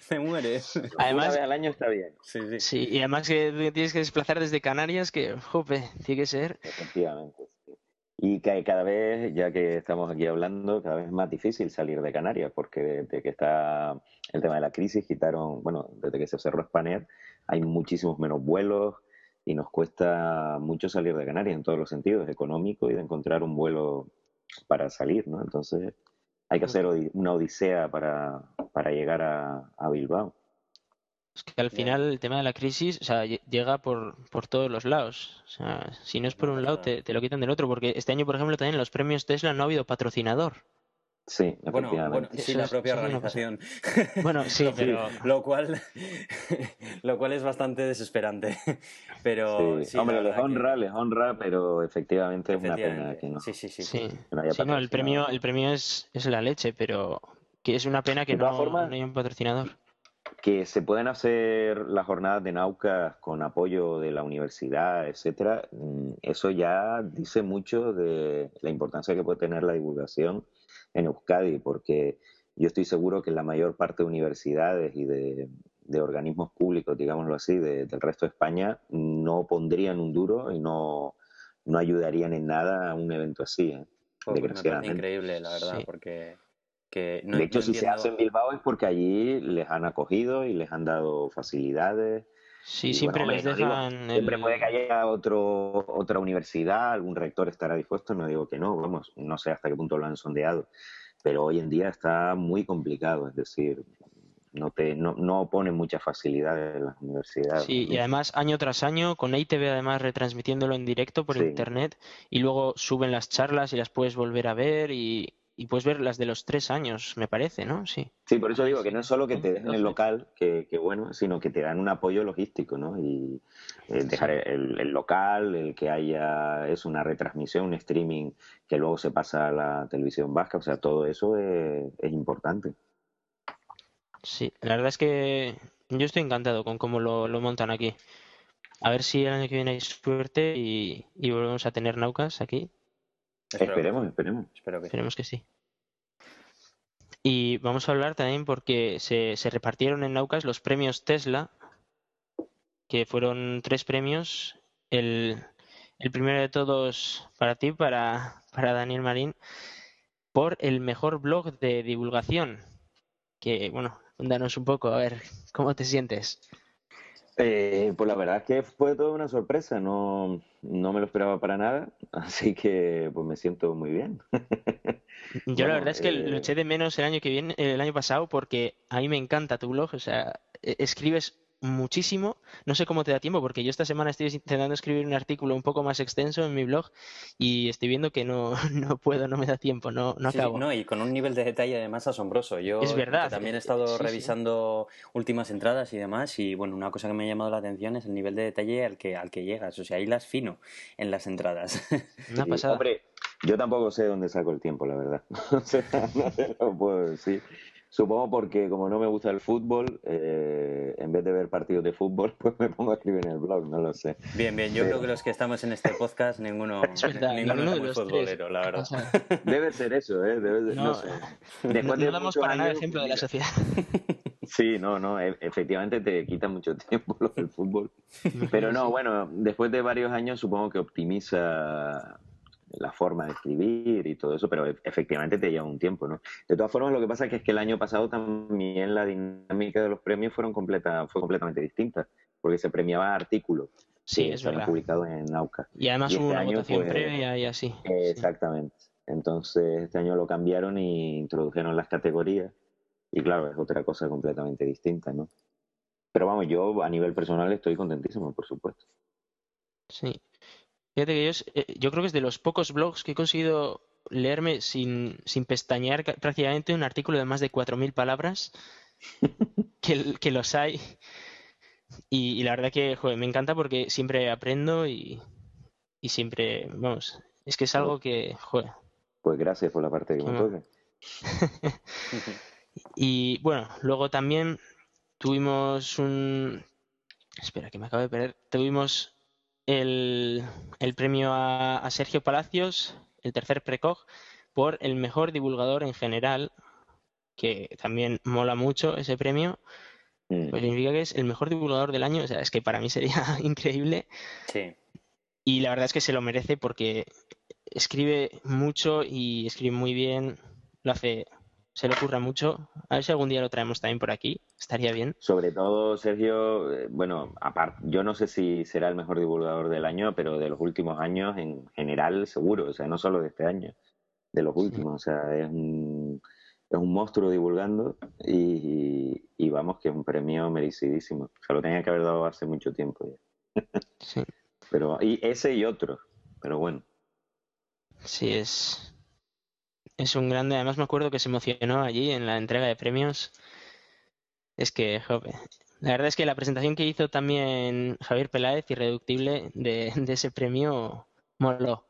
Speaker 1: Se muere.
Speaker 2: Además,
Speaker 3: una vez al año está bien.
Speaker 2: Sí, sí. sí, y además que tienes que desplazar desde Canarias, que, jope, tiene que ser.
Speaker 3: Efectivamente. Y que cada vez, ya que estamos aquí hablando, cada vez es más difícil salir de Canarias, porque desde que está el tema de la crisis, quitaron, bueno, desde que se cerró Spanair, hay muchísimos menos vuelos y nos cuesta mucho salir de Canarias en todos los sentidos, económico y de encontrar un vuelo para salir, ¿no? Entonces hay que hacer una odisea para, para llegar a, a Bilbao.
Speaker 2: Es que al final el tema de la crisis, o sea, llega por, por todos los lados. O sea, si no es por un lado, te, te, lo quitan del otro. Porque este año, por ejemplo, también en los premios Tesla no ha habido patrocinador.
Speaker 3: Sí,
Speaker 1: bueno, bueno, sí, la propia organización.
Speaker 2: Bueno, sí, pero...
Speaker 1: Lo cual, lo cual es bastante desesperante. Pero
Speaker 3: sí, hombre, les honra, les honra, pero efectivamente es una pena que no.
Speaker 1: Sí, sí, sí.
Speaker 2: sí. no, el premio, el premio es, es la leche, pero que es una pena que no, no haya un patrocinador
Speaker 3: que se pueden hacer las jornadas de Naucas con apoyo de la universidad, etcétera, mm, eso ya dice mucho de la importancia que puede tener la divulgación en Euskadi, porque yo estoy seguro que la mayor parte de universidades y de, organismos públicos, digámoslo así, del resto de España, no pondrían un duro y no, no ayudarían en nada a un evento así. ¿eh?
Speaker 1: increíble, la verdad, porque
Speaker 3: de hecho, si se hace en Bilbao es porque allí les han acogido y les han dado facilidades.
Speaker 2: Sí, siempre les dejan.
Speaker 3: Siempre puede que haya otro, otra universidad, algún rector estará dispuesto, no digo que no, vamos, no sé hasta qué punto lo han sondeado. Pero hoy en día está muy complicado, es decir, no, te, no, no ponen muchas facilidades en las universidades.
Speaker 2: Sí, y además año tras año, con ITV además retransmitiéndolo en directo por internet, y luego suben las charlas y las puedes volver a ver y, y puedes ver las de los tres años, me parece, ¿no? Sí.
Speaker 3: Sí, por eso digo que no es solo que te dejen el local, que, bueno, sino que te dan un apoyo logístico, ¿no? Y eh, dejar el, local, el que haya es una retransmisión, un streaming que luego se pasa a la televisión vasca, o sea, todo eso es, importante.
Speaker 2: Sí, la verdad es que yo estoy encantado con cómo lo, montan aquí. A ver si el año que viene hay suerte y, y volvemos a tener Naucas aquí
Speaker 3: esperemos, esperemos.
Speaker 2: Espero que esperemos que sí. Y vamos a hablar también porque se, se repartieron en Naucas los premios Tesla que fueron tres premios. El, el primero de todos para ti, para, para Daniel Marín, por el mejor blog de divulgación. Que, bueno, cuéntanos un poco, a ver, ¿cómo te sientes?
Speaker 3: Eh, pues la verdad es que fue toda una sorpresa, no, no me lo esperaba para nada, así que pues me siento muy bien.
Speaker 2: Yo la verdad es que lo eché de menos el año que viene, el año pasado, porque a mí me encanta tu blog, o sea, e-, escribes muchísimo. No sé cómo te da tiempo, porque yo esta semana estoy intentando escribir un artículo un poco más extenso en mi blog y estoy viendo que no, no puedo, no me da tiempo, no, no acabo.
Speaker 1: no, y con un nivel de detalle además asombroso. Yo
Speaker 2: es verdad.
Speaker 1: también he estado revisando últimas entradas y demás, y bueno, una cosa que me ha llamado la atención es el nivel de detalle al que, al que llegas. O sea, hilas fino en las entradas.
Speaker 2: Una pasada.
Speaker 3: Hombre, yo tampoco sé dónde saco el tiempo, la verdad. o sea, no te lo puedo decir. Supongo porque como no me gusta el fútbol, eh, en vez de ver partidos de fútbol, pues me pongo a escribir en el blog, no lo sé.
Speaker 1: Bien, bien, yo creo que los que estamos en este podcast, ninguno, ninguno es muy futbolero, la verdad.
Speaker 3: Debe ser eso, ¿eh? Debe, no, sé.
Speaker 2: Después no, damos para nada ejemplo de la sociedad.
Speaker 3: Sí, no, no, e, efectivamente te quita mucho tiempo lo del fútbol. Pero no, bueno, después de varios años supongo que optimiza la forma de escribir y todo eso, pero e, efectivamente te lleva un tiempo, ¿no? De todas formas, lo que pasa es que, el año pasado también la dinámica de los premios fueron completa, fue completamente distinta, porque se premiaba artículos
Speaker 2: sí, es verdad.
Speaker 3: publicados en Nauca.
Speaker 2: Y además hubo este una votación previa y así.
Speaker 3: exactamente. Entonces, este año lo cambiaron y introdujeron las categorías, y claro, es otra cosa completamente distinta, ¿no? Pero vamos, yo a nivel personal estoy contentísimo, por supuesto.
Speaker 2: Sí. Fíjate que yo, eh, yo creo que es de los pocos blogs que he conseguido leerme sin, sin pestañear prácticamente un artículo de más de 4.000 palabras, que, que, los hay. Y, la verdad que me encanta porque siempre aprendo y, y, siempre, vamos, es que es algo que, joder.
Speaker 3: Pues gracias por la parte que me toca.
Speaker 2: y bueno, luego también tuvimos un... Espera, que me acabo de perder. Tuvimos el, premio a, Sergio Palacios, el tercer Precog, por el mejor divulgador en general, que también mola mucho ese premio. Mm. Pues significa que es el mejor divulgador del año. O sea, es que para mí sería increíble.
Speaker 1: Sí.
Speaker 2: Y la verdad es que se lo merece porque escribe mucho y escribe muy bien. Lo hace se le ocurra mucho. A ver si algún día lo traemos también por aquí. Estaría bien.
Speaker 3: Sobre todo, Sergio, eh, bueno, aparte, yo no sé si será el mejor divulgador del año, pero de los últimos años en general seguro, o sea, no solo de este año, de los últimos, o sea, es un, es un monstruo divulgando y, y, vamos, que es un premio merecidísimo. O sea, lo tenía que haber dado hace mucho tiempo ya.
Speaker 2: Sí.
Speaker 3: Pero, y ese y otro, pero bueno.
Speaker 2: Sí, es, es un grande, además me acuerdo que se emocionó allí en la entrega de premios. Es que, joder, la verdad es que la presentación que hizo también Javier Peláez, irreductible, de, de ese premio, moló.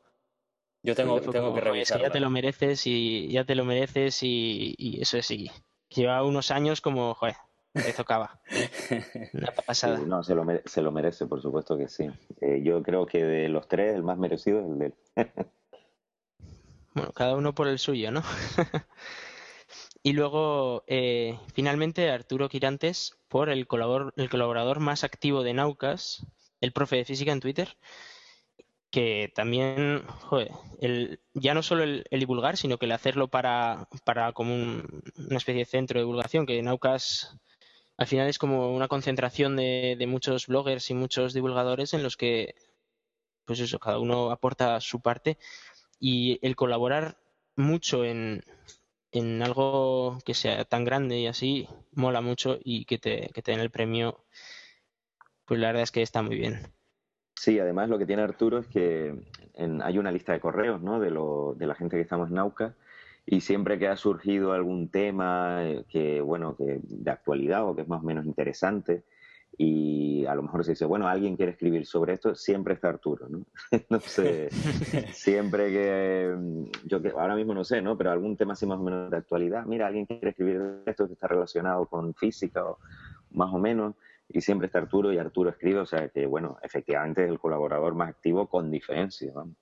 Speaker 1: Yo tengo, tengo que revisarlo.
Speaker 2: ya te lo mereces y ya te lo mereces y, y eso sí. Lleva unos años como, joder, le tocaba. Una pasada.
Speaker 3: no, se lo, se lo merece, por supuesto que sí. Eh, yo creo que de los tres, el más merecido es el de él.
Speaker 2: Bueno, cada uno por el suyo, ¿no? y luego, eh, finalmente, Arturo Quirantes por el colaborador, el colaborador más activo de Naucas, el profe de física en Twitter, que también, joder, el, ya no solo el, divulgar, sino que el hacerlo para, para como una especie de centro de divulgación, que Naucas al final es como una concentración de, de muchos bloggers y muchos divulgadores en los que, pues eso, cada uno aporta su parte y el colaborar mucho en, en algo que sea tan grande y así mola mucho y que te, que te den el premio, pues la verdad es que está muy bien.
Speaker 3: Sí, además lo que tiene Arturo es que hay una lista de correos ¿no? de, lo, de la gente que estamos en Nauca y siempre que ha surgido algún tema eh, que, bueno, que de actualidad o que es más o menos interesante, y a lo mejor se dice, bueno, alguien quiere escribir sobre esto, siempre está Arturo, ¿no? no sé, siempre que, yo que ahora mismo no sé, ¿no? Pero algún tema así más o menos de actualidad, mira, alguien quiere escribir esto que está relacionado con física o más o menos, y siempre está Arturo y Arturo escribe, o sea que, bueno, efectivamente es el colaborador más activo con diferencia, ¿no?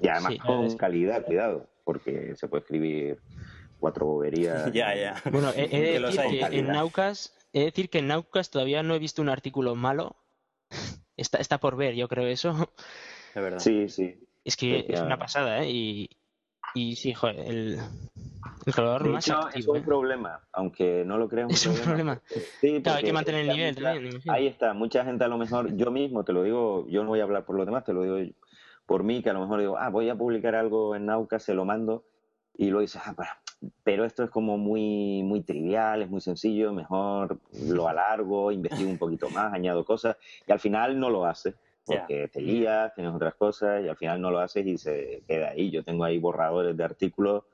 Speaker 3: Y además con calidad, cuidado, porque se puede escribir cuatro boberías.
Speaker 1: ya, ya.
Speaker 2: Bueno, he, de decir que en Naucas he de decir que en Naucas todavía no he visto un artículo malo. Está, está por ver, yo creo eso.
Speaker 1: De verdad.
Speaker 3: Sí, sí.
Speaker 2: Es que es una pasada, ¿eh? Y, y sí, joder, el, el
Speaker 3: De
Speaker 2: más
Speaker 3: hecho, es un
Speaker 2: ¿eh?
Speaker 3: problema, aunque no lo creas
Speaker 2: Es un problema.
Speaker 3: Sí,
Speaker 2: Claro, hay que mantener el nivel
Speaker 3: mucha-
Speaker 2: también.
Speaker 3: Ahí está, mucha gente a lo mejor, yo mismo te lo digo, yo no voy a hablar por los demás, te lo digo yo- por mí, que a lo mejor digo, ah, voy a publicar algo en Nauca, se lo mando, y luego dices, ah, pero, pero esto es como muy, muy trivial, es muy sencillo, mejor lo alargo, investigo un poquito más, añado cosas, y al final no lo haces, porque te lías, tienes otras cosas, y al final no lo haces y se queda ahí. Yo tengo ahí borradores de artículos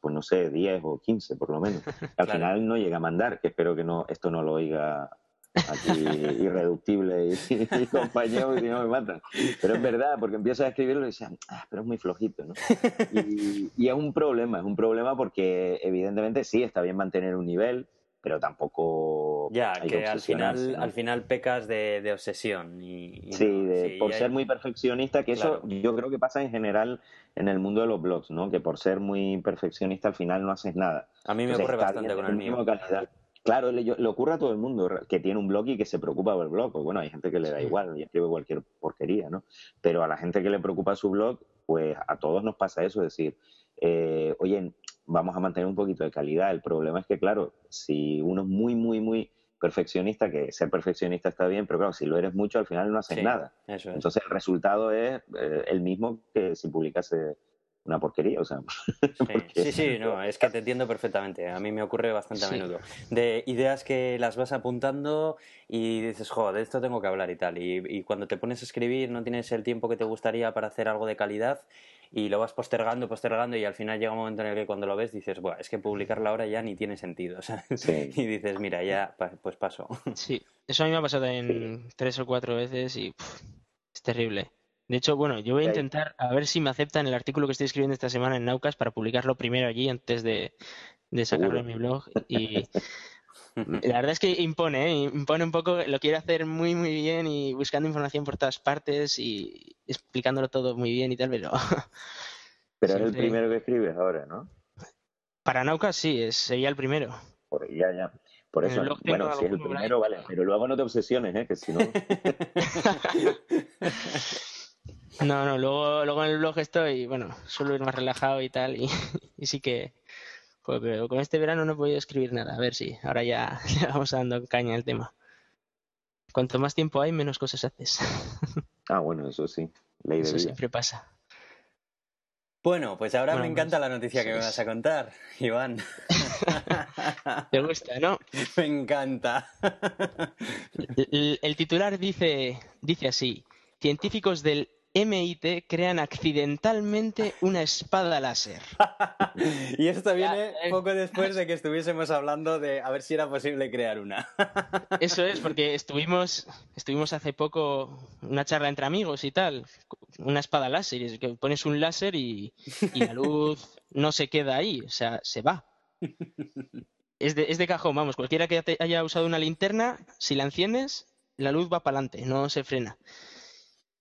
Speaker 3: pues no sé, 10 o 15 por lo menos. Al
Speaker 1: Claro.
Speaker 3: final no llega a mandar, que espero que no esto no lo oiga aquí irreductible y, y compañero, si no me matan. Pero es verdad, porque empiezas a escribirlo y dices, ah, pero es muy flojito, ¿no? Y, y es un problema, es un problema porque evidentemente sí está bien mantener un nivel, pero tampoco
Speaker 1: Ya,
Speaker 3: hay
Speaker 1: que al final,
Speaker 3: ¿no?
Speaker 1: al final pecas de, de obsesión. Y, y
Speaker 3: Sí,
Speaker 1: no,
Speaker 3: de-
Speaker 1: sí,
Speaker 3: por
Speaker 1: y hay-
Speaker 3: ser muy perfeccionista, que eso yo creo que pasa en general en el mundo de los blogs, ¿no? Que por ser muy perfeccionista al final no haces nada.
Speaker 1: A mí me ocurre bastante con el mío.
Speaker 3: calidad. Claro, le, le ocurre a todo el mundo que tiene un blog y que se preocupa por el blog. Pues bueno, hay gente que le da
Speaker 2: Sí.
Speaker 3: igual y escribe cualquier porquería, ¿no? Pero a la gente que le preocupa su blog, pues a todos nos pasa eso, es decir, eh, oye, vamos a mantener un poquito de calidad. El problema es que, claro, si uno es muy, muy, muy perfeccionista, que ser perfeccionista está bien, pero claro, si lo eres mucho, al final no haces
Speaker 1: Sí.
Speaker 3: nada.
Speaker 1: Eso es.
Speaker 3: Entonces el resultado es eh, el mismo que si publicase una porquería, o sea,
Speaker 1: Sí,
Speaker 3: porque-
Speaker 1: sí, sí, no, es que te entiendo perfectamente. A mí me ocurre bastante a
Speaker 2: Sí.
Speaker 1: menudo. De ideas que las vas apuntando y dices, joder, de esto tengo que hablar y tal. Y, y cuando te pones a escribir no tienes el tiempo que te gustaría para hacer algo de calidad y lo vas postergando, postergando y al final llega un momento en el que cuando lo ves dices, Buah, es que publicarla ahora ya ni tiene sentido. ¿sabes?
Speaker 3: Sí.
Speaker 1: Y dices, mira, ya, pues paso.
Speaker 2: Sí, eso a mí me ha pasado en tres o cuatro veces y es terrible. De hecho, bueno, yo voy a intentar a ver si me aceptan el artículo que estoy escribiendo esta semana en Naucas para publicarlo primero allí antes de, de sacarlo en mi blog. Y la verdad es que impone, ¿eh? impone un poco, lo quiero hacer muy, muy bien y buscando información por todas partes y explicándolo todo muy bien y tal, pero
Speaker 3: Pero es el primero que escribes ahora, ¿no?
Speaker 2: para Naucas sí, es, sería el primero.
Speaker 3: Por, ya, ya. Por eso, bueno, si es el primero, vale, pero luego no te obsesiones, ¿eh? Que si no...
Speaker 2: No, no, luego, luego en el blog estoy, bueno, suelo ir más relajado y tal, y, y sí que, joder, pero con este verano no he podido escribir nada, a ver si, ahora ya le vamos dando caña al tema. Cuanto más tiempo hay, menos cosas haces.
Speaker 3: Ah, bueno, eso sí, ley de
Speaker 2: Eso
Speaker 3: vida.
Speaker 2: siempre pasa.
Speaker 1: Bueno, pues ahora
Speaker 2: Bueno,
Speaker 1: me encanta
Speaker 2: pues,
Speaker 1: la noticia que me vas a contar, Iván.
Speaker 2: ¿Te gusta, no?
Speaker 1: me encanta.
Speaker 2: El, el titular dice, dice así, científicos del MIT crean accidentalmente una espada láser.
Speaker 1: y esto viene
Speaker 2: eh.
Speaker 1: poco después de que estuviésemos hablando de a ver si era posible crear una.
Speaker 2: Eso es, porque estuvimos, estuvimos hace poco una charla entre amigos y tal, una espada láser, y es que pones un láser y, y la luz no se queda ahí, o sea, se va. Es de, es de cajón, vamos, cualquiera que te- haya usado una linterna, si la enciendes, la luz va para adelante, no se frena.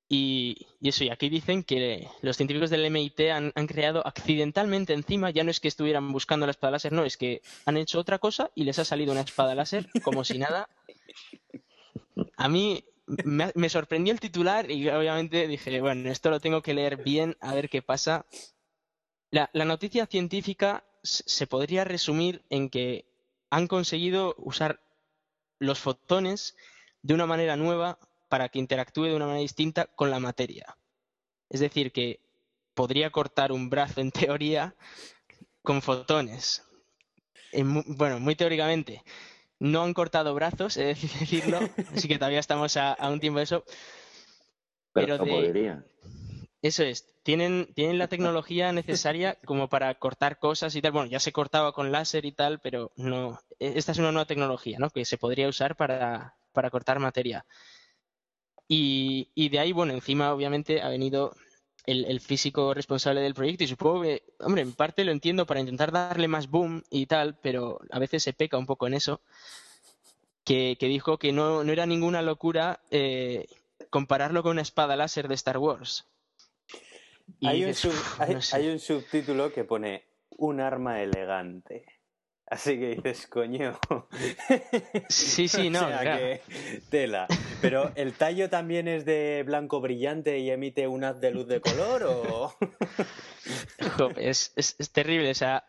Speaker 2: Y, eso, y aquí dicen que los científicos del MIT han, creado accidentalmente encima, ya no es que estuvieran buscando la espada láser, no, es que han hecho otra cosa y les ha salido una espada láser como si nada. A mí me, sorprendió el titular y obviamente dije, bueno, esto lo tengo que leer bien a ver qué pasa. La, noticia científica se podría resumir en que han conseguido usar los fotones de una manera nueva para que interactúe de una manera distinta con la materia. Es decir, que podría cortar un brazo en teoría con fotones. En bueno, muy teóricamente. No han cortado brazos, de decirlo, así que todavía estamos a, a un tiempo de eso.
Speaker 3: Pero,
Speaker 2: pero de-
Speaker 3: podría.
Speaker 2: Eso es, tienen, tienen la tecnología necesaria como para cortar cosas y tal. Bueno, ya se cortaba con láser y tal, pero no. e- Esta es una nueva tecnología, ¿no? Que se podría usar para, para cortar materia. Y, y de ahí, bueno, encima obviamente ha venido el, el físico responsable del proyecto y supongo que, hombre, en parte lo entiendo para intentar darle más boom y tal, pero a veces se peca un poco en eso. Que, que dijo que no, no era ninguna locura eh, compararlo con una espada láser de Star Wars. Y
Speaker 1: Hay un,
Speaker 2: dices,
Speaker 1: sub-
Speaker 2: "Uf,
Speaker 1: hay-
Speaker 2: no sé".
Speaker 1: hay un subtítulo que pone un arma elegante. Así que dices, coño.
Speaker 2: Sí, sí, no.
Speaker 1: o sea,
Speaker 2: claro.
Speaker 1: que tela. Pero ¿el tallo también es de blanco brillante y emite un haz de luz de color? O...
Speaker 2: Es, es, es terrible. O sea,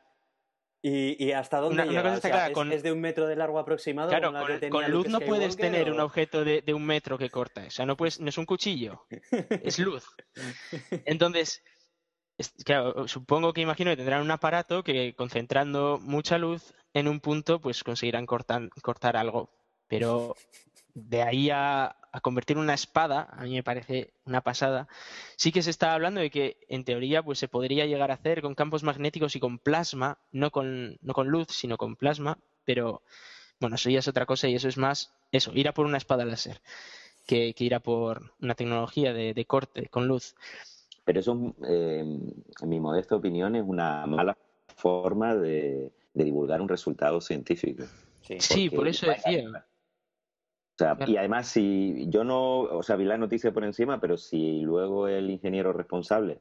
Speaker 1: ¿Y, y hasta dónde
Speaker 2: Una- una
Speaker 1: llega?
Speaker 2: cosa
Speaker 1: O
Speaker 2: está
Speaker 1: sea,
Speaker 2: clara,
Speaker 1: ¿es,
Speaker 2: con-
Speaker 1: es de un metro de largo aproximado?
Speaker 2: claro, con,
Speaker 1: que tenía
Speaker 2: con luz no puedes tener
Speaker 1: o-
Speaker 2: un objeto de, de un metro que corta. O sea, no, puedes, no es un cuchillo, es luz. Entonces, es- supongo que imagino que tendrán un aparato que concentrando mucha luz en un punto, pues conseguirán cortar, algo. Pero de ahí a, convertir una espada, a mí me parece una pasada. Sí que se está hablando de que en teoría pues se podría llegar a hacer con campos magnéticos y con plasma, no con, luz, sino con plasma, pero bueno, eso ya es otra cosa y eso es más, eso, ir a por una espada láser, que, que ir a por una tecnología de corte con luz.
Speaker 3: Pero eso, eh, en mi modesta opinión, es una mala forma de, de divulgar un resultado científico.
Speaker 1: Sí.
Speaker 2: Sí, por eso decía.
Speaker 3: O sea,
Speaker 2: Claro.
Speaker 3: y además, si yo no, o sea, vi la noticia por encima, pero si luego el ingeniero responsable,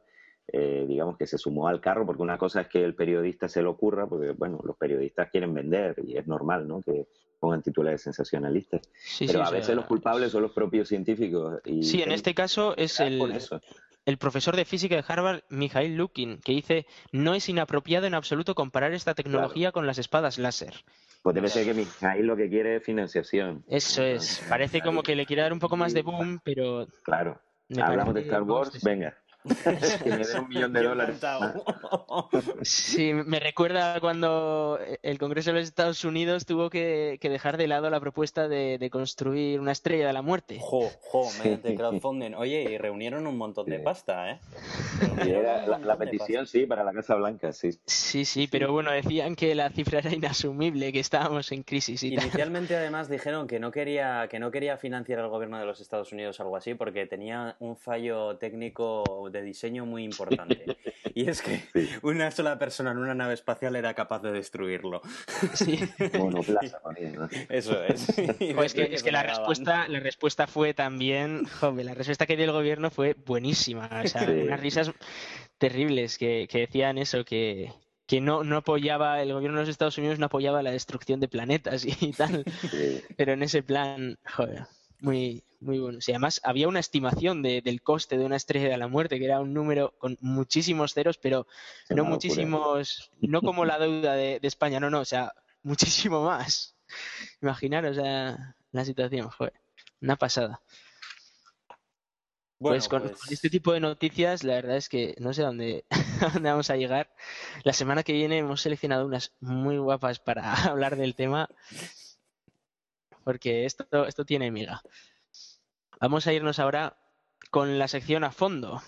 Speaker 3: eh, digamos que se sumó al carro, porque una cosa es que el periodista se le ocurra, porque, bueno, los periodistas quieren vender y es normal, ¿no? Que pongan titulares sensacionalistas.
Speaker 2: Sí,
Speaker 3: pero
Speaker 2: sí,
Speaker 3: a
Speaker 2: sea,
Speaker 3: veces los culpables son los propios científicos. Y
Speaker 2: Sí, en este caso es el,
Speaker 3: eso.
Speaker 2: El profesor de física de Harvard, Mikhail Lukin, que dice, no es inapropiado en absoluto comparar esta tecnología con las espadas láser.
Speaker 3: Pues debe ser que Mijail lo que quiere es financiación.
Speaker 2: Eso es, parece como que le quiere dar un poco más de boom, pero
Speaker 3: Claro. Hablamos de Star Wars, venga. que me den un millón de dólares.
Speaker 1: encantado.
Speaker 2: Sí, me recuerda cuando el Congreso de los Estados Unidos tuvo que, que dejar de lado la propuesta de, de construir una estrella de la muerte.
Speaker 1: Jo, jo, mediante crowdfunding. Oye, y reunieron un montón de
Speaker 3: Sí.
Speaker 1: pasta, ¿eh?
Speaker 3: Era la, la petición, sí, para la Casa Blanca, sí.
Speaker 2: Sí, sí, pero bueno, decían que la cifra era inasumible, que estábamos en crisis y tal.
Speaker 1: Inicialmente, además, dijeron que no quería que no quería financiar al gobierno de los Estados Unidos o algo así porque tenía un fallo técnico de diseño muy importante. Y es que
Speaker 3: Sí.
Speaker 1: una sola persona en una nave espacial era capaz de destruirlo.
Speaker 2: Sí.
Speaker 3: Monoplaza, ponía, ¿no?
Speaker 1: Eso es.
Speaker 2: Es que,
Speaker 1: decía
Speaker 2: es que la respuesta, la respuesta fue también, joder, la respuesta que dio el gobierno fue buenísima. O sea,
Speaker 3: Sí.
Speaker 2: unas risas terribles que, que decían eso, que, que no, no apoyaba, el gobierno de los Estados Unidos no apoyaba la destrucción de planetas y tal.
Speaker 3: Sí.
Speaker 2: Pero en ese plan, joder, muy, muy bueno. Sí, además había una estimación de- del coste de una estrella de la muerte, que era un número con muchísimos ceros, pero no
Speaker 3: locura.
Speaker 2: muchísimos, no como la deuda de, de España, no, no, o sea, muchísimo más. Imaginaros la, la situación, joder, una pasada.
Speaker 1: Bueno,
Speaker 2: pues, con,
Speaker 1: pues-
Speaker 2: con este tipo de noticias, la verdad es que no sé a dónde, a dónde vamos a llegar. La semana que viene hemos seleccionado unas muy guapas para hablar del tema, porque esto, esto tiene miga. Vamos a irnos ahora con la sección a fondo,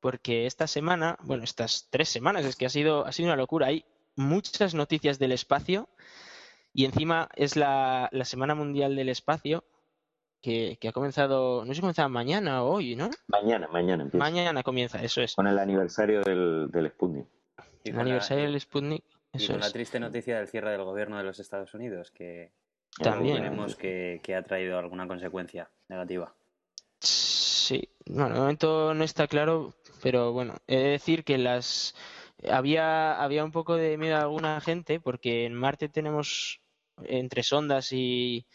Speaker 2: porque esta semana, bueno, estas tres semanas, es que ha sido, ha sido una locura. Hay muchas noticias del espacio y encima es la, la Semana Mundial del Espacio que, que ha comenzado, no sé si comenzaba mañana o hoy, ¿no?
Speaker 3: Mañana, mañana empieza.
Speaker 2: Mañana comienza, eso es.
Speaker 3: Con el aniversario del, del Sputnik.
Speaker 1: y
Speaker 2: El
Speaker 1: con la-
Speaker 2: aniversario del Sputnik,
Speaker 1: y con la triste noticia del cierre del gobierno de los Estados Unidos, que
Speaker 2: También.
Speaker 1: veremos que, que ha traído alguna consecuencia negativa.
Speaker 2: Sí, bueno, de momento no está claro, pero bueno, he de decir que las había, había un poco de miedo a alguna gente, porque en Marte tenemos entre sondas y,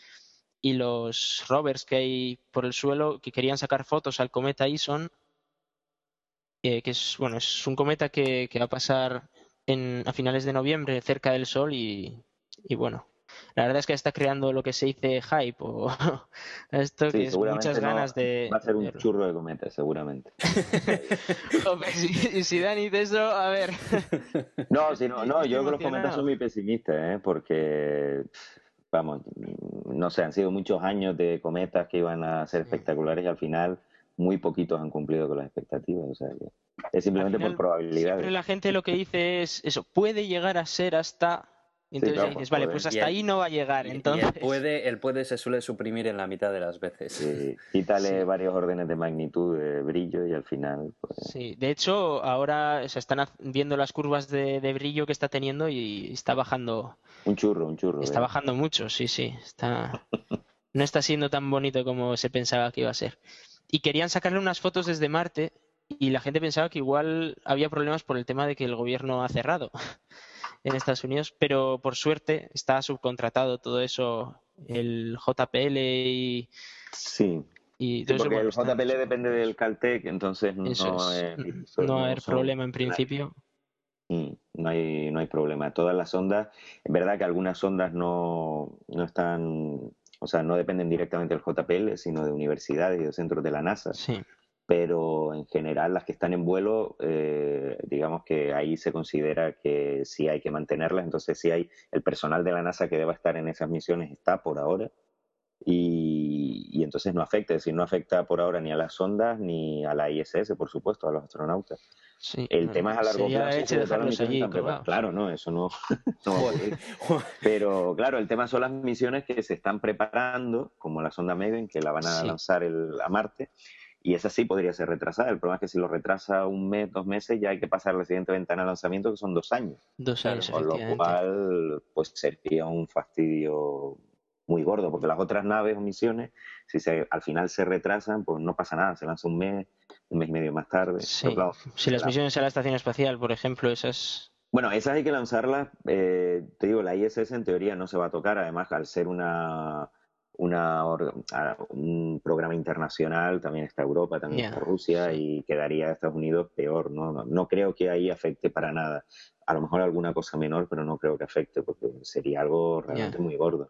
Speaker 2: y los rovers que hay por el suelo que querían sacar fotos al cometa Ison, eh, que es bueno, es un cometa que, que va a pasar en, a finales de noviembre cerca del Sol y, y bueno, la verdad es que está creando lo que se dice hype o esto
Speaker 3: Sí,
Speaker 2: que es muchas
Speaker 3: no-
Speaker 2: ganas de
Speaker 3: Va a ser un churro de cometas, seguramente.
Speaker 2: Hombre, si, si Dan dice eso, a ver.
Speaker 3: No, si no, no, yo con los
Speaker 2: emocionado.
Speaker 3: cometas soy muy pesimista, ¿eh? porque, vamos, no sé, han sido muchos años de cometas que iban a ser espectaculares y al final muy poquitos han cumplido con las expectativas. O sea, que es simplemente
Speaker 2: final,
Speaker 3: por probabilidades.
Speaker 2: Siempre la gente lo que dice es eso, puede llegar a ser hasta. Y Entonces
Speaker 3: claro,
Speaker 2: ya dices,
Speaker 3: pues,
Speaker 2: vale, pues
Speaker 1: Y
Speaker 2: hasta ahí no va a llegar.
Speaker 1: Y- y
Speaker 2: Entonces,
Speaker 1: él puede, él puede se suele suprimir en la mitad de las veces.
Speaker 3: Sí, quítale
Speaker 2: Sí.
Speaker 3: varios órdenes de magnitud de brillo y al final, pues,
Speaker 2: sí. De hecho, ahora se están viendo las curvas de, de brillo que está teniendo y está bajando,
Speaker 3: un churro, un churro.
Speaker 2: está
Speaker 3: ¿eh?
Speaker 2: bajando mucho, sí, sí. Está, no está siendo tan bonito como se pensaba que iba a ser. Y querían sacarle unas fotos desde Marte y la gente pensaba que igual había problemas por el tema de que el gobierno ha cerrado. En Estados Unidos, pero por suerte está subcontratado todo eso, el JPL y...
Speaker 3: Sí. Y porque el JPL depende del Caltech, entonces no, es,
Speaker 2: no, haber problema en principio.
Speaker 3: Mm, no hay, no hay problema. Todas las ondas, es verdad que algunas ondas no, no están, o sea, no dependen directamente del JPL, sino de universidades y de centros de la NASA.
Speaker 2: Sí.
Speaker 3: Pero en general las que están en vuelo, eh, digamos que ahí se considera que sí hay que mantenerlas. Entonces sí hay el personal de la NASA que deba estar en esas misiones está por ahora. Y, y, entonces no afecta, es decir, no afecta por ahora ni a las ondas ni a la ISS, por supuesto, a los astronautas el tema es a largo plazo. claro. no, eso no, Pero claro, el tema son las misiones que se están preparando, como la sonda Maven, que la van a lanzar a Marte. Y esa sí podría ser retrasada. El problema es que si lo retrasa un mes, dos meses, ya hay que pasar la siguiente ventana de lanzamiento, que son dos años.
Speaker 2: Dos años,
Speaker 3: Con lo cual, pues sería un fastidio muy gordo, porque las otras naves o misiones, si se, al final se retrasan, pues no pasa nada, se lanza un mes, un mes y medio más tarde.
Speaker 2: si las misiones a la estación espacial, por ejemplo, esas...
Speaker 3: Bueno, esas hay que lanzarlas, eh, te digo, la ISS en teoría no se va a tocar, además al ser una, una un programa internacional, también está Europa, también está Rusia y quedaría Estados Unidos peor, ¿no? ¿no? creo que ahí afecte para nada. A lo mejor alguna cosa menor, pero no creo que afecte porque sería algo realmente muy gordo.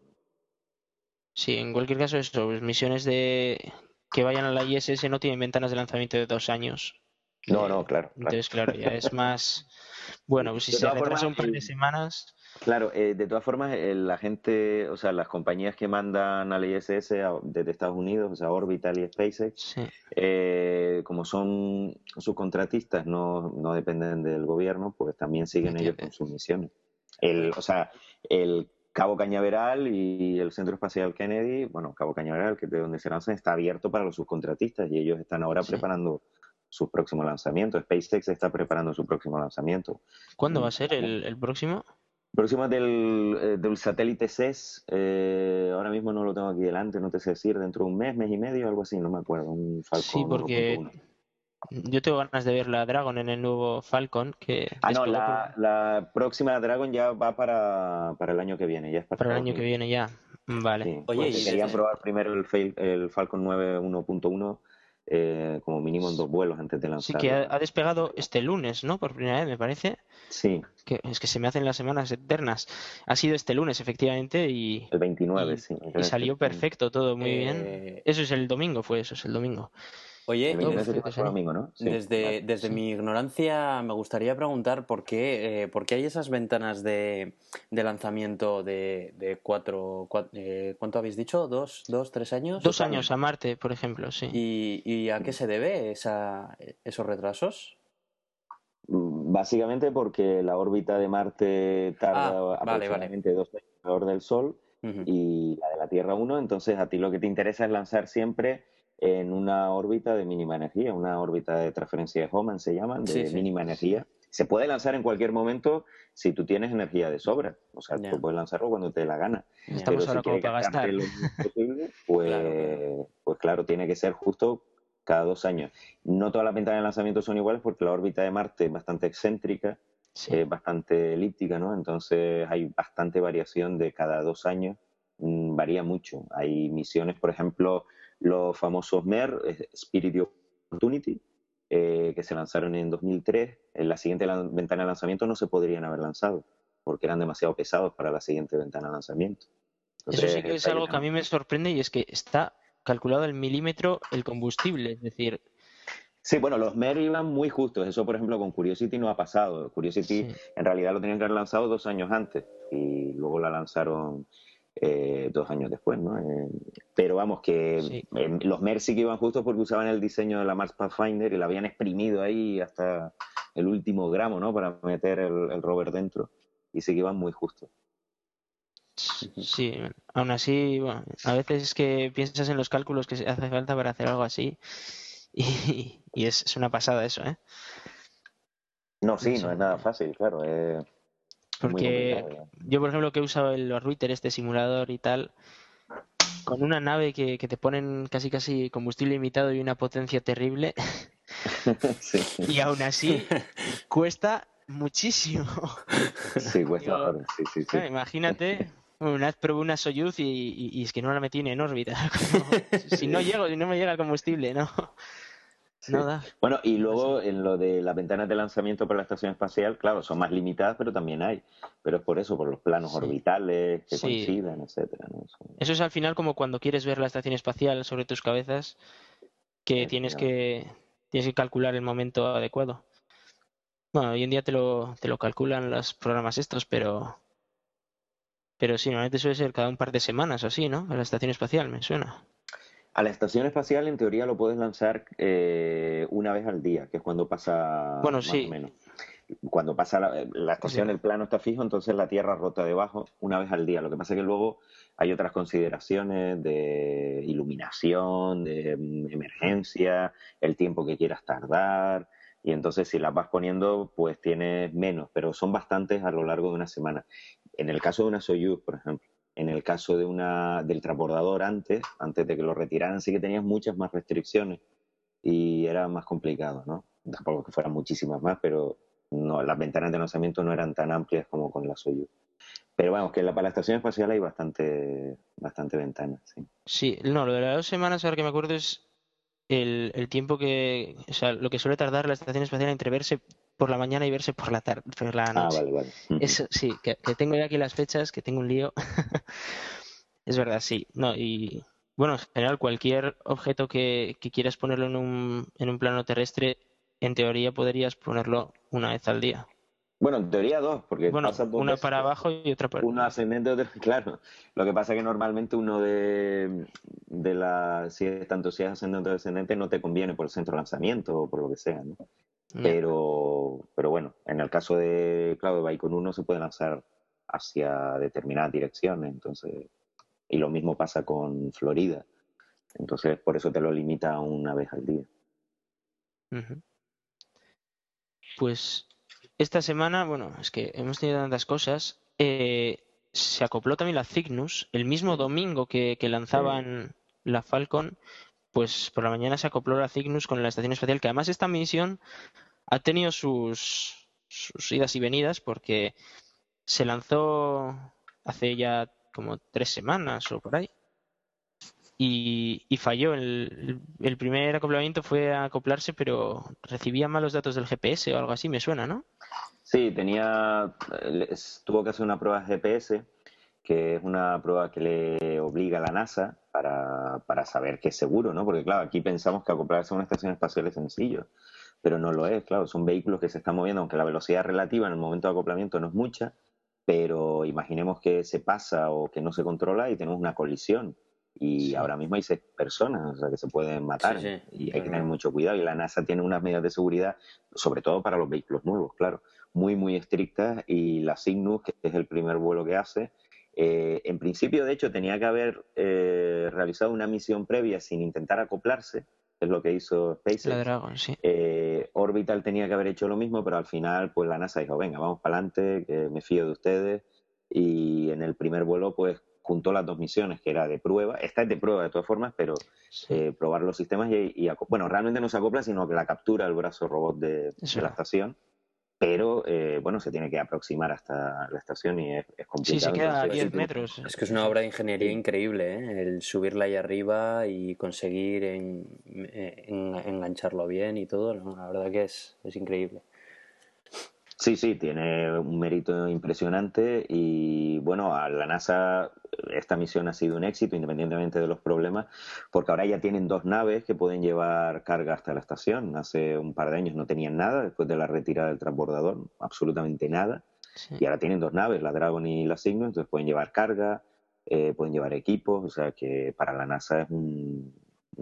Speaker 2: Sí, en cualquier caso, eso, misiones de que vayan a la ISS no tienen ventanas de lanzamiento de dos años.
Speaker 3: No, no, claro.
Speaker 2: Entonces, claro, ya es más. Bueno, pues si se retrasa un par de semanas.
Speaker 3: Claro, eh, de todas formas, eh, la gente, o sea, las compañías que mandan a la ISS desde Estados Unidos, o sea, Orbital y SpaceX, eh, como son subcontratistas, no, no dependen del gobierno, pues también siguen ellos con sus misiones. El, o sea, el Cabo Cañaveral y el Centro Espacial Kennedy, bueno, Cabo Cañaveral, que es de donde se lanzan, está abierto para los subcontratistas y ellos están ahora preparando su próximo lanzamiento. SpaceX está preparando su próximo lanzamiento.
Speaker 2: ¿Cuándo va a ser? El próximo
Speaker 3: es del, eh, del satélite CES. Eh, ahora mismo no lo tengo aquí delante, no te sé decir, dentro de un mes, mes y medio, algo así, no me acuerdo. Un
Speaker 2: Falcon sí, porque yo tengo ganas de ver la Dragon en el nuevo Falcon. Que
Speaker 3: ah, no, la, próxima Dragon ya va para, para el año que viene. Ya
Speaker 2: para, el año que viene ya. Vale.
Speaker 3: Oye, y querían probar primero el, el Falcon 9 1.1 eh, como mínimo en dos vuelos antes de lanzar.
Speaker 2: Sí, que ha, despegado este lunes, ¿no? Por primera vez, me parece.
Speaker 3: Sí.
Speaker 2: Que, es que se me hacen las semanas eternas. Ha sido este lunes, efectivamente, y...
Speaker 3: El 29, sí.
Speaker 2: Y salió perfecto todo, muy bien. Eh, eso es el domingo, fue eso, es el domingo.
Speaker 1: Oye, desde, desde, mi ignorancia me gustaría preguntar por qué, eh, por qué hay esas ventanas de, de lanzamiento de, de cuatro, eh, ¿cuánto habéis dicho? ¿Dos, dos tres años?
Speaker 2: Dos años a Marte, por ejemplo, sí.
Speaker 1: ¿Y, y a qué se debe esa, esos retrasos?
Speaker 3: Básicamente porque la órbita de Marte tarda ah, aproximadamente dos años alrededor del Sol y la de la Tierra uno, entonces a ti lo que te interesa es lanzar siempre en una órbita de mínima energía, una órbita de transferencia de Hohmann se llaman, de mínima energía. Se puede lanzar en cualquier momento si tú tienes energía de sobra. O sea, tú puedes lanzarlo cuando te dé la gana.
Speaker 2: Estamos Pero si quieres gastar
Speaker 3: lo posible, pues claro. pues claro, tiene que ser justo cada dos años. No todas las ventanas de lanzamiento son iguales porque la órbita de Marte es bastante excéntrica, es bastante elíptica, ¿no? Entonces hay bastante variación de cada dos años, mm, varía mucho. Hay misiones, por ejemplo, los famosos MER, Spirit of Opportunity, eh, que se lanzaron en 2003. En la siguiente ventana de lanzamiento no se podrían haber lanzado, porque eran demasiado pesados para la siguiente ventana de lanzamiento.
Speaker 2: Eso sí que es algo que a mí me sorprende y es que está calculado el milímetro el combustible, es decir...
Speaker 3: Sí, bueno, los MER iban muy justos. Eso, por ejemplo, con Curiosity no ha pasado. Curiosity en realidad lo tenían que haber lanzado dos años antes y luego la lanzaron eh, dos años después, ¿no? Eh, pero vamos, que los Mercy que iban justos porque usaban el diseño de la Mars Pathfinder y la habían exprimido ahí hasta el último gramo, ¿no? Para meter el, rover dentro. Y sí que iban muy justos.
Speaker 2: Sí, aún así, bueno, a veces es que piensas en los cálculos que hace falta para hacer algo así y, es, una pasada eso, ¿eh?
Speaker 3: No, sí, no es nada fácil, claro. Eh,
Speaker 2: porque yo, por ejemplo, que he usado el Router, este simulador y tal, con una nave que, te ponen casi casi combustible limitado y una potencia terrible. Y aún así cuesta muchísimo.
Speaker 3: Sí, cuesta sí, sí, sí.
Speaker 2: imagínate, una vez probé una Soyuz y, es que no la metí en órbita. si no llego, si no me llega el combustible, ¿no? Nada.
Speaker 3: Bueno, y luego en lo de las ventanas de lanzamiento para la estación espacial, claro, son más limitadas, pero también hay. Pero es por eso, por los planos orbitales que coinciden, etcétera.
Speaker 2: Eso es al final como cuando quieres ver la estación espacial sobre tus cabezas, que tienes que tienes que calcular el momento adecuado. Bueno, hoy en día te lo, te lo calculan los programas estos, pero pero sí, normalmente suele ser cada un par de semanas o así, ¿no? A la estación espacial, me suena.
Speaker 3: A la estación espacial, en teoría, lo puedes lanzar eh, una vez al día, que es cuando pasa
Speaker 2: bueno, más o
Speaker 3: menos. Cuando pasa la, estación, el plano está fijo, entonces la Tierra rota debajo una vez al día. Lo que pasa es que luego hay otras consideraciones de iluminación, de mm, emergencia, el tiempo que quieras tardar. Y entonces si las vas poniendo, pues tienes menos, pero son bastantes a lo largo de una semana. En el caso de una Soyuz, por ejemplo, en el caso de una, del transbordador antes, antes de que lo retiraran, sí que tenías muchas más restricciones y era más complicado, ¿no? Tampoco que fueran muchísimas más, pero no, las ventanas de lanzamiento no eran tan amplias como con la Soyuz. Pero vamos, que la, para la estación espacial hay bastante, bastante ventanas, sí.
Speaker 2: No, lo de las dos semanas, ahora que me acuerdo, es el, el tiempo que, o sea, lo que suele tardar la estación espacial entre verse por la mañana y verse por la tarde, por la noche.
Speaker 3: Ah, vale, vale.
Speaker 2: Eso, sí, que, tengo ya aquí las fechas, que tengo un lío. es verdad, sí. No, y bueno, en general, cualquier objeto que, quieras ponerlo en un, en un plano terrestre, en teoría podrías ponerlo una vez al día.
Speaker 3: Bueno, en teoría dos, porque
Speaker 2: bueno, una para abajo y otra para
Speaker 3: uno ascendente, otro claro. Lo que pasa es que normalmente uno de, de la si es tanto si es ascendente o descendente no te conviene por el centro de lanzamiento o por lo que sea, ¿no? Pero, pero bueno, en el caso de, claro, de con 1 se puede lanzar hacia determinadas direcciones, entonces, y lo mismo pasa con Florida. Entonces, por eso te lo limita una vez al día.
Speaker 2: Pues esta semana, bueno, es que hemos tenido tantas cosas. Eh, se acopló también la Cygnus el mismo domingo que, lanzaban la Falcon pues por la mañana se acopló la Cygnus con la estación espacial, que además esta misión ha tenido sus, sus idas y venidas porque se lanzó hace ya como tres semanas o por ahí y, falló. El, el, primer acoplamiento fue a acoplarse, pero recibía malos datos del GPS o algo así, me suena, ¿no?
Speaker 3: Sí, tenía, tuvo que hacer una prueba GPS que es una prueba que le obliga a la NASA para, para saber que es seguro, ¿no? Porque claro, aquí pensamos que acoplarse a una estación espacial es sencillo, pero no lo es, claro, son vehículos que se están moviendo, aunque la velocidad relativa en el momento de acoplamiento no es mucha, pero imaginemos que se pasa o que no se controla y tenemos una colisión. Y ahora mismo hay seis personas, o sea, que se pueden matar y hay que tener mucho cuidado. Y la NASA tiene unas medidas de seguridad, sobre todo para los vehículos nuevos, claro, muy, muy estrictas. Y la Cygnus, que es el primer vuelo que hace, eh, en principio, de hecho, tenía que haber eh, realizado una misión previa sin intentar acoplarse, es lo que hizo SpaceX. Eh, Orbital tenía que haber hecho lo mismo, pero al final, pues la NASA dijo, venga, vamos para adelante, que me fío de ustedes. Y en el primer vuelo, pues juntó las dos misiones, que era de prueba. Esta es de prueba de todas formas, pero probar los sistemas y, bueno, realmente no se acopla, sino que la captura el brazo robot de la estación pero eh, bueno, se tiene que aproximar hasta la estación y es, complicado.
Speaker 2: Sí, se queda a 10 metros.
Speaker 1: Es que es una obra de ingeniería increíble, ¿eh? el subirla ahí arriba y conseguir engancharlo bien y todo, la verdad que es, es increíble.
Speaker 3: Sí, sí, tiene un mérito impresionante y bueno, a la NASA esta misión ha sido un éxito independientemente de los problemas, porque ahora ya tienen dos naves que pueden llevar carga hasta la estación. Hace un par de años no tenían nada después de la retirada del transbordador, absolutamente nada. Y ahora tienen dos naves, la Dragon y la Cygnus, entonces pueden llevar carga, eh, pueden llevar equipos, o sea que para la NASA es un,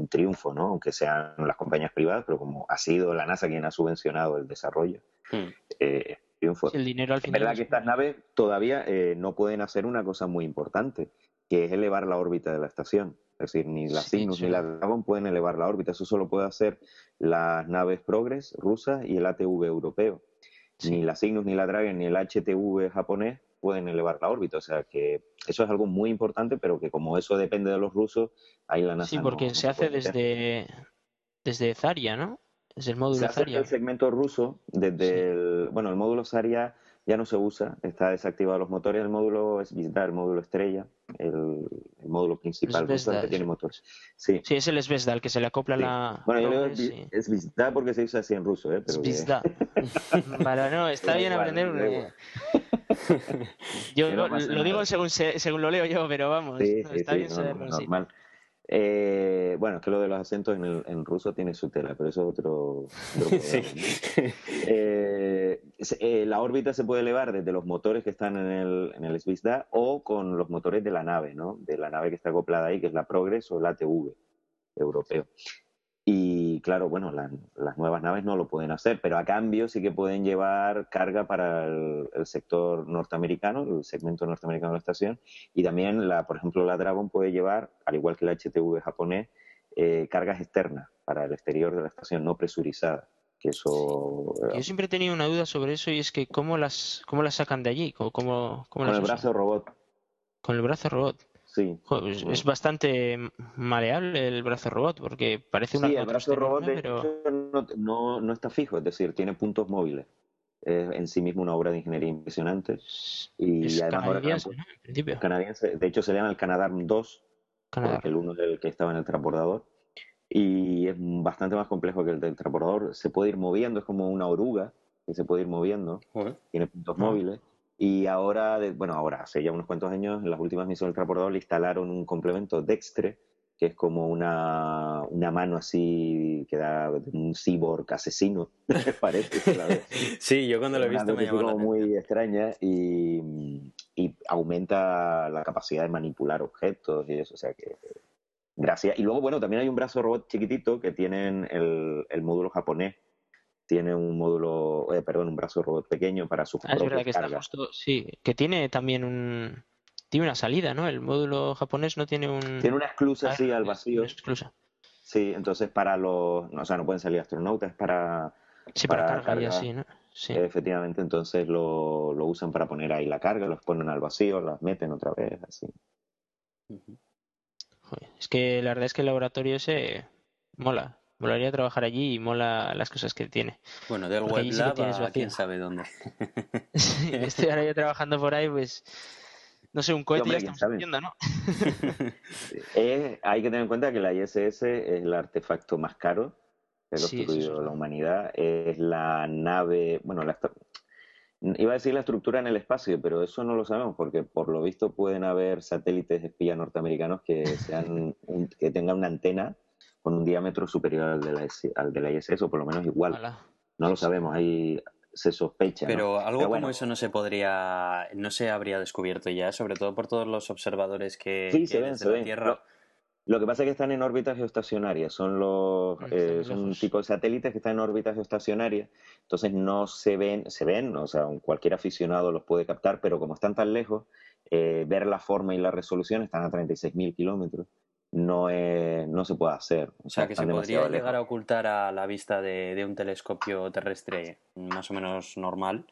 Speaker 3: triunfo, ¿no? Aunque sean las compañías privadas, pero como ha sido la NASA quien ha subvencionado el desarrollo, hmm. eh, triunfo.
Speaker 2: El dinero al final.
Speaker 3: Es verdad que estas naves todavía eh, no pueden hacer una cosa muy importante, que es elevar la órbita de la estación. Es decir, ni la Cygnus ni la Dragon pueden elevar la órbita. Eso solo puede hacer las naves Progress rusas y el ATV europeo. Ni la Cygnus, ni la Dragon, ni el HTV japonés pueden elevar la órbita. O sea que eso es algo muy importante, pero que como eso depende de los rusos, ahí la NASA.
Speaker 2: Sí, porque se hace desde, desde Zaria, ¿no? El módulo
Speaker 3: se hace
Speaker 2: Zarya.
Speaker 3: el segmento ruso, desde el, bueno, el módulo Zarya ya no se usa, está desactivado los motores, el módulo es Vizda, el módulo estrella, el, el módulo principal
Speaker 2: Es
Speaker 3: el que tiene motores. Sí.
Speaker 2: Sí, es el Svesda, el que se le acopla
Speaker 3: sí.
Speaker 2: la.
Speaker 3: Bueno, yo
Speaker 2: y-
Speaker 3: es Vizda porque se usa así en ruso, ¿eh? Pero que-.
Speaker 2: Vale, no, está bien
Speaker 3: igual,
Speaker 2: aprender.
Speaker 3: igual.
Speaker 2: Yo lo, digo según, se- según lo leo yo, pero vamos,
Speaker 3: Sí,
Speaker 2: no,
Speaker 3: sí,
Speaker 2: está bien saberlo,
Speaker 3: no,
Speaker 2: sí.
Speaker 3: Eh, bueno, es que lo de los acentos en, el, en ruso tiene su tela, pero eso es otro, otro
Speaker 1: Sí.
Speaker 3: Eh, eh, la órbita se puede elevar desde los motores que están en el, en el Zvezda o con los motores de la nave, ¿no? De la nave que está acoplada ahí, que es la Progress o el ATV europeo. Y claro, bueno, la- las nuevas naves no lo pueden hacer, pero a cambio sí que pueden llevar carga para el, el sector norteamericano, el segmento norteamericano de la estación, y también, la, por ejemplo, la Dragon puede llevar, al igual que la HTV japonés, eh, cargas externas para el exterior de la estación, no presurizadas. Que eso. eh,
Speaker 2: Yo siempre he tenido una duda sobre eso y es que cómo las, cómo las sacan de allí, cómo, cómo, cómo
Speaker 3: con
Speaker 2: las
Speaker 3: el
Speaker 2: usan?
Speaker 3: brazo robot,
Speaker 2: Con el brazo robot.
Speaker 3: Sí.
Speaker 2: Joder, pues es bastante maleable el brazo robot porque parece una
Speaker 3: Sí, el brazo robot de
Speaker 2: pero
Speaker 3: hecho, no, no, no está fijo, es decir, tiene puntos móviles. Es en sí mismo una obra de ingeniería impresionante.
Speaker 2: es,
Speaker 3: Y
Speaker 2: es
Speaker 3: además ahora
Speaker 2: canadiense,
Speaker 3: han
Speaker 2: ¿no? En principio,
Speaker 3: puesto canadiense, de hecho se llama el Canadarm 2,
Speaker 2: Canadá.
Speaker 3: porque el uno es el que estaba en el transbordador. Y es bastante más complejo que el del transbordador. Se puede ir moviendo, es como una oruga que se puede ir moviendo,
Speaker 1: Joder.
Speaker 3: tiene puntos
Speaker 2: Ah.
Speaker 3: móviles. Y ahora, de- bueno, ahora, hace ya unos cuantos años, en las últimas misiones del transbordador le instalaron un complemento Dextre, que es como una, una mano así que da un cyborg asesino, parece. la.
Speaker 1: Sí, yo cuando lo he visto me llamó la
Speaker 3: muy extraña y, y aumenta la capacidad de manipular objetos y eso, o sea que gracias. Y luego, bueno, también hay un brazo robot chiquitito que tienen el, el módulo japonés. Tiene un módulo, eh, perdón, un brazo robot pequeño para sus
Speaker 2: Ah, es verdad que está
Speaker 3: cargas.
Speaker 2: justo, sí, que tiene también un tiene una salida, ¿no? El módulo japonés no tiene un
Speaker 3: Tiene una esclusa
Speaker 2: Ah,
Speaker 3: así al
Speaker 2: es-
Speaker 3: vacío.
Speaker 2: una esclusa.
Speaker 3: Sí, entonces para los, no, o sea, no pueden salir astronautas, es para,
Speaker 2: Sí, para,
Speaker 3: Para
Speaker 2: carga y
Speaker 3: carga.
Speaker 2: así, ¿no? Sí.
Speaker 3: efectivamente, entonces lo, lo usan para poner ahí la carga, los ponen al vacío, las meten otra vez, así.
Speaker 2: Joder, es que la verdad es que el laboratorio ese mola. Molaría trabajar allí y mola las cosas que tiene.
Speaker 1: Bueno, del
Speaker 2: Porque allí sí
Speaker 1: a
Speaker 2: vacío.
Speaker 1: quién sabe dónde.
Speaker 2: Sí, estoy ahora yo trabajando por ahí, pues no sé, un cohete
Speaker 3: hombre,
Speaker 2: ya
Speaker 3: quién
Speaker 2: estamos
Speaker 3: sabe.
Speaker 2: haciendo, ¿no?
Speaker 3: Es- hay que tener en cuenta que la ISS es el artefacto más caro que ha
Speaker 2: Sí,
Speaker 3: construido
Speaker 2: es
Speaker 3: la humanidad. Es la nave, bueno, la, iba a decir la estructura en el espacio, pero eso no lo sabemos porque por lo visto pueden haber satélites espía norteamericanos que sean un- que tengan una antena con un diámetro superior al de la, al de la ISS o por lo menos igual. No lo sabemos, ahí se sospecha. ¿no?
Speaker 1: Pero algo
Speaker 3: Pero bueno.
Speaker 1: como eso no se podría, no se habría descubierto ya, sobre todo por todos los observadores que,
Speaker 3: Sí,
Speaker 1: que
Speaker 3: se ven,
Speaker 1: desde
Speaker 3: se
Speaker 1: la
Speaker 3: ven.
Speaker 1: Tierra.
Speaker 3: Lo, lo que pasa es que están en órbitas geoestacionarias, son los eh, son un tipo de satélites que están en órbitas geoestacionarias, entonces no se ven, se ven, o sea, cualquier aficionado los puede captar, pero como están tan lejos, eh, ver la forma y la resolución están a 36.000 kilómetros, no es, no se puede hacer.
Speaker 1: O sea, que se podría llegar a ocultar a la vista de, de un telescopio terrestre más o menos normal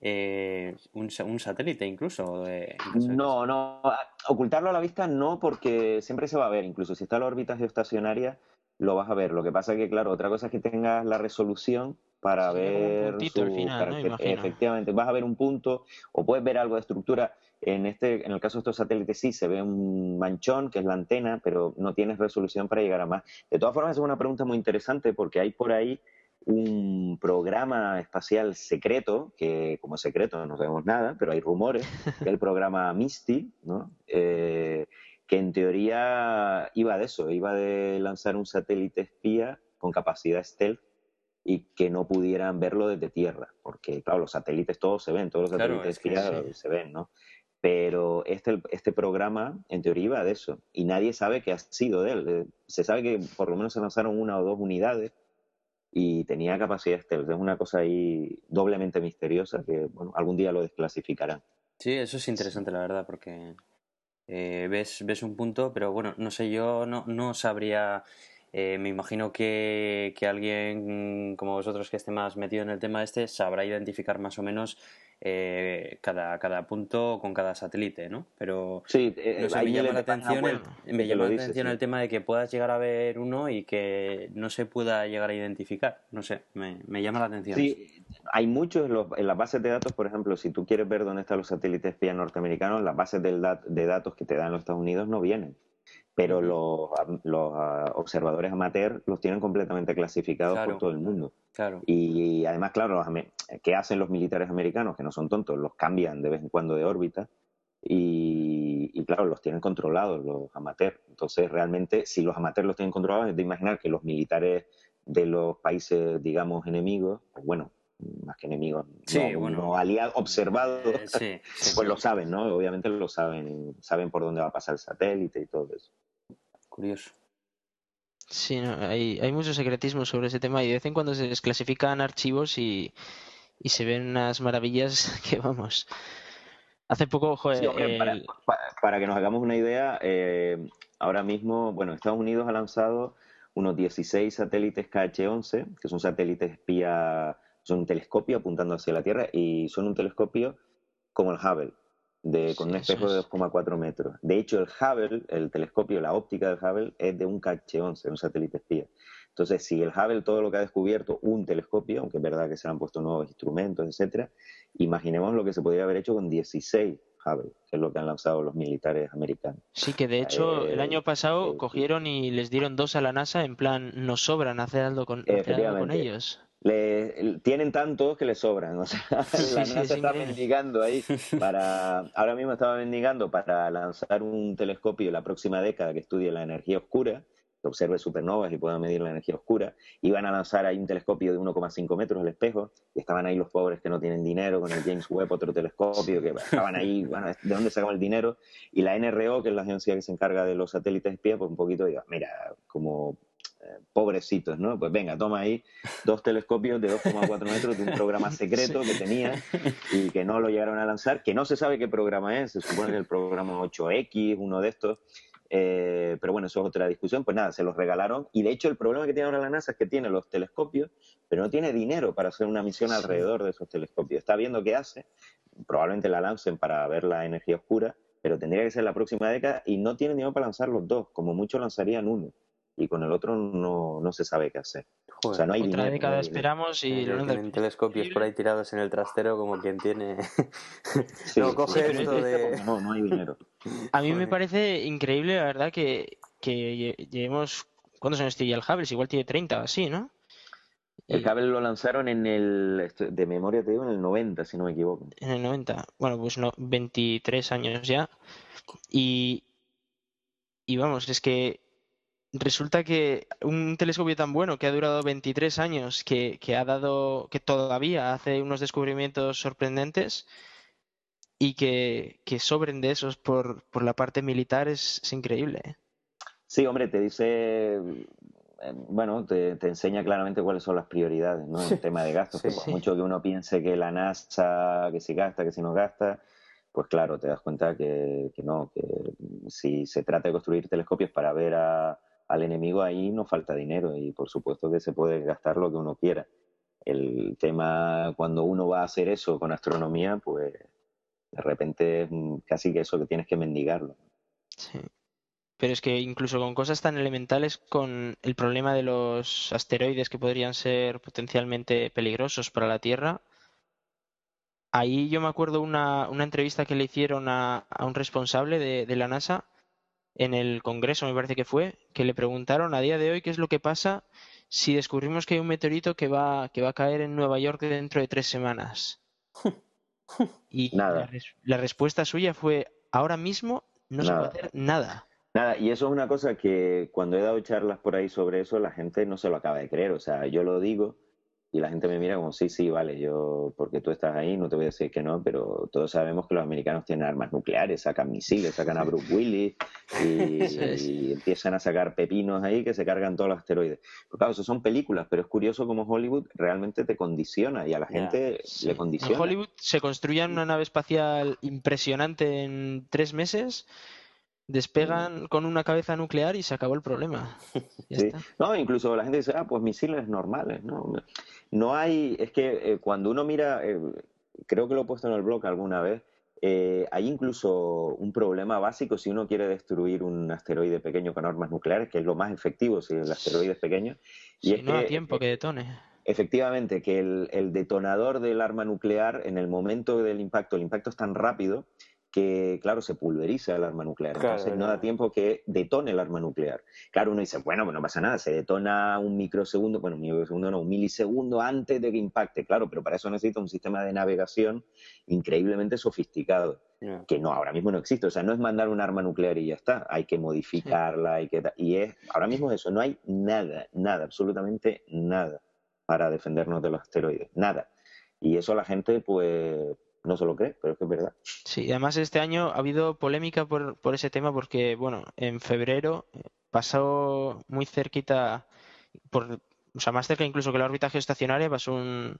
Speaker 1: eh, un, un satélite incluso. eh,
Speaker 3: No, no, ocultarlo a la vista no, porque siempre se va a ver, incluso si está en la órbita geoestacionaria, lo vas a ver. Lo que pasa es que, claro, otra cosa es que tengas la resolución para
Speaker 2: Sí,
Speaker 3: ver
Speaker 2: puntito al
Speaker 3: su
Speaker 2: final.
Speaker 3: Efectivamente, vas a ver un punto o puedes ver algo de estructura. En este, en el caso de estos satélites sí se ve un manchón, que es la antena, pero no tienes resolución para llegar a más. De todas formas, es una pregunta muy interesante porque hay por ahí un programa espacial secreto, que como es secreto no sabemos nada, pero hay rumores, que es el programa Misty, ¿no? Eh, que en teoría iba de eso, iba de lanzar un satélite espía con capacidad stealth y que no pudieran verlo desde tierra, porque claro, los satélites todos se ven, todos los
Speaker 1: Claro,
Speaker 3: satélites
Speaker 1: es que
Speaker 3: espías
Speaker 1: sí.
Speaker 3: se ven, ¿no? Pero este, este programa, en teoría, iba de eso. Y nadie sabe qué ha sido de él. Eh, Se sabe que por lo menos se lanzaron una o dos unidades y tenía capacidad stealth. Es una cosa ahí doblemente misteriosa que, bueno, algún día lo desclasificarán.
Speaker 1: Sí, eso es interesante, la verdad, porque eh, ves, ves un punto, pero bueno, no sé, yo no, no sabría Eh, me imagino que, que, alguien como vosotros que esté más metido en el tema este sabrá identificar más o menos eh, cada, cada punto con cada satélite, ¿no? Pero
Speaker 3: sí, eh,
Speaker 1: me llama la atención, el, me llama la atención el tema de que puedas llegar a ver uno y que no se pueda llegar a identificar. No sé, me, me llama la atención.
Speaker 3: Sí, hay muchos en, los, en, las bases de datos, por ejemplo, si tú quieres ver dónde están los satélites espías norteamericanos, las bases de datos que te dan los Estados Unidos no vienen pero los, los uh, observadores amateur los tienen completamente clasificados por todo el mundo.
Speaker 1: Claro.
Speaker 3: Y, además, claro, los, ¿qué hacen los militares americanos? Que no son tontos, los cambian de vez en cuando de órbita y, y claro, los tienen controlados los amateurs. Entonces, realmente, si los amateurs los tienen controlados, es de imaginar que los militares de los países, digamos, enemigos, pues bueno, más que enemigos, no, aliados, observados, eh, pues lo saben, ¿no? Obviamente lo saben, saben por dónde va a pasar el satélite y todo eso.
Speaker 1: Curioso.
Speaker 2: Sí, hay, hay mucho secretismo sobre ese tema y de vez en cuando se desclasifican archivos y, y se ven unas maravillas que vamos. Hace poco, joder,
Speaker 3: para, que nos hagamos una idea, eh, ahora mismo, bueno, Estados Unidos ha lanzado unos 16 satélites KH-11, que son satélites espía son un telescopio apuntando hacia la Tierra y son un telescopio como el Hubble, de, con un espejo de 2,4 metros. De hecho, el Hubble, el telescopio, la óptica del Hubble es de un KH-11, un satélite espía. Entonces, si el Hubble todo lo que ha descubierto un telescopio, aunque es verdad que se han puesto nuevos instrumentos, etcétera, imaginemos lo que se podría haber hecho con 16 Hubble, que es lo que han lanzado los militares americanos.
Speaker 2: Sí, que de hecho el año pasado cogieron y les dieron dos a la NASA en plan, nos sobran hacer algo con, hacer algo con ellos
Speaker 3: le, tienen tantos que les sobran. O sea, la NASA está mendigando ahí para. Ahora mismo estaba mendigando para lanzar un telescopio la próxima década que estudie la energía oscura, que observe supernovas y pueda medir la energía oscura. Iban a lanzar ahí un telescopio de 1,5 metros al espejo y estaban ahí los pobres que no tienen dinero con el James Webb, otro telescopio, que estaban ahí, bueno, ¿de dónde sacaban el dinero? Y la NRO, que es la agencia que se encarga de los satélites espías, pues un poquito diga, mira, como pobrecitos, ¿no? Pues venga, toma ahí dos telescopios de 2,4 metros de un programa secreto que tenía y que no lo llegaron a lanzar, que no se sabe qué programa es, se supone que el programa 8X, uno de estos, eh, pero bueno, eso es otra discusión, pues nada, se los regalaron y de hecho el problema que tiene ahora la NASA es que tiene los telescopios, pero no tiene dinero para hacer una misión alrededor de esos telescopios. Está viendo qué hace, probablemente la lancen para ver la energía oscura, pero tendría que ser la próxima década y no tiene dinero para lanzar los dos, como mucho lanzarían uno y con el otro no, no se sabe qué hacer. o sea, no hay
Speaker 2: otra década esperamos y
Speaker 1: lo tienen telescopios por ahí tirados en el trastero como quien tiene no coge esto de
Speaker 3: no, no hay dinero.
Speaker 2: A mí me parece increíble la verdad que, que llevemos ¿cuántos años tiene el Hubble? Igual tiene 30 así, ¿no?
Speaker 3: El Hubble lo lanzaron en el, de memoria te digo, en el 90, si no me equivoco.
Speaker 2: En el 90, bueno, pues no, 23 años ya. Y, y vamos, es que resulta que un telescopio tan bueno que ha durado 23 años, que, que, ha dado, que todavía hace unos descubrimientos sorprendentes y que, que sobren de esos por, por la parte militar es, increíble. ¿eh?
Speaker 3: Sí, hombre, te dice, eh, bueno, te, te, enseña claramente cuáles son las prioridades, ¿no? En el tema de gastos, que por mucho que uno piense que la NASA, que si gasta, que si no gasta, pues claro, te das cuenta que, que no, que si se trata de construir telescopios para ver a, al enemigo ahí no falta dinero y por supuesto que se puede gastar lo que uno quiera. El tema cuando uno va a hacer eso con astronomía, pues de repente es casi que eso que tienes que mendigarlo.
Speaker 2: Sí. Pero es que incluso con cosas tan elementales, con el problema de los asteroides que podrían ser potencialmente peligrosos para la Tierra, ahí yo me acuerdo una, una entrevista que le hicieron a, un responsable de la NASA en el Congreso, me parece que fue, que le preguntaron a día de hoy qué es lo que pasa si descubrimos que hay un meteorito que va, que va a caer en Nueva York dentro de tres semanas. Y La, la, respuesta suya fue, ahora mismo no se puede hacer nada.
Speaker 3: Nada, y eso es una cosa que cuando he dado charlas por ahí sobre eso, la gente no se lo acaba de creer. O sea, yo lo digo, y la gente me mira como, sí, sí, vale, yo, porque tú estás ahí, no te voy a decir que no, pero todos sabemos que los americanos tienen armas nucleares, sacan misiles, sacan a Bruce Willis y, empiezan a sacar pepinos ahí que se cargan todos los asteroides. Pues claro, eso son películas, pero es curioso cómo Hollywood realmente te condiciona y a la gente le condiciona.
Speaker 2: En Hollywood se construye una nave espacial impresionante en tres meses despegan con una cabeza nuclear y se acabó el problema.
Speaker 3: sí. No, incluso la gente dice, ah, pues misiles normales, ¿no? No hay, es que eh, cuando uno mira, eh, creo que lo he puesto en el blog alguna vez, eh, hay incluso un problema básico si uno quiere destruir un asteroide pequeño con armas nucleares, que es lo más efectivo si el asteroide es pequeño.
Speaker 2: Y es no que, tiempo que detone.
Speaker 3: Efectivamente, que el, el, detonador del arma nuclear, en el momento del impacto, el impacto es tan rápido que, claro, se pulveriza el arma nuclear. Entonces no da tiempo que detone el arma nuclear. Claro, uno dice, bueno, pues no pasa nada, se detona un microsegundo, bueno, un microsegundo no, un milisegundo antes de que impacte, claro, pero para eso necesita un sistema de navegación increíblemente sofisticado, que no, ahora mismo no existe. O sea, no es mandar un arma nuclear y ya está, hay que modificarla, hay que... Y es, ahora mismo es eso, no hay nada, nada, absolutamente nada para defendernos de los asteroides, nada. Y eso la gente, pues no se lo cree, pero es que es verdad.
Speaker 2: Sí, además este año ha habido polémica por, por ese tema porque, bueno, en febrero eh, pasó muy cerquita, por, o sea, más cerca incluso que la órbita geoestacionaria, pasó un,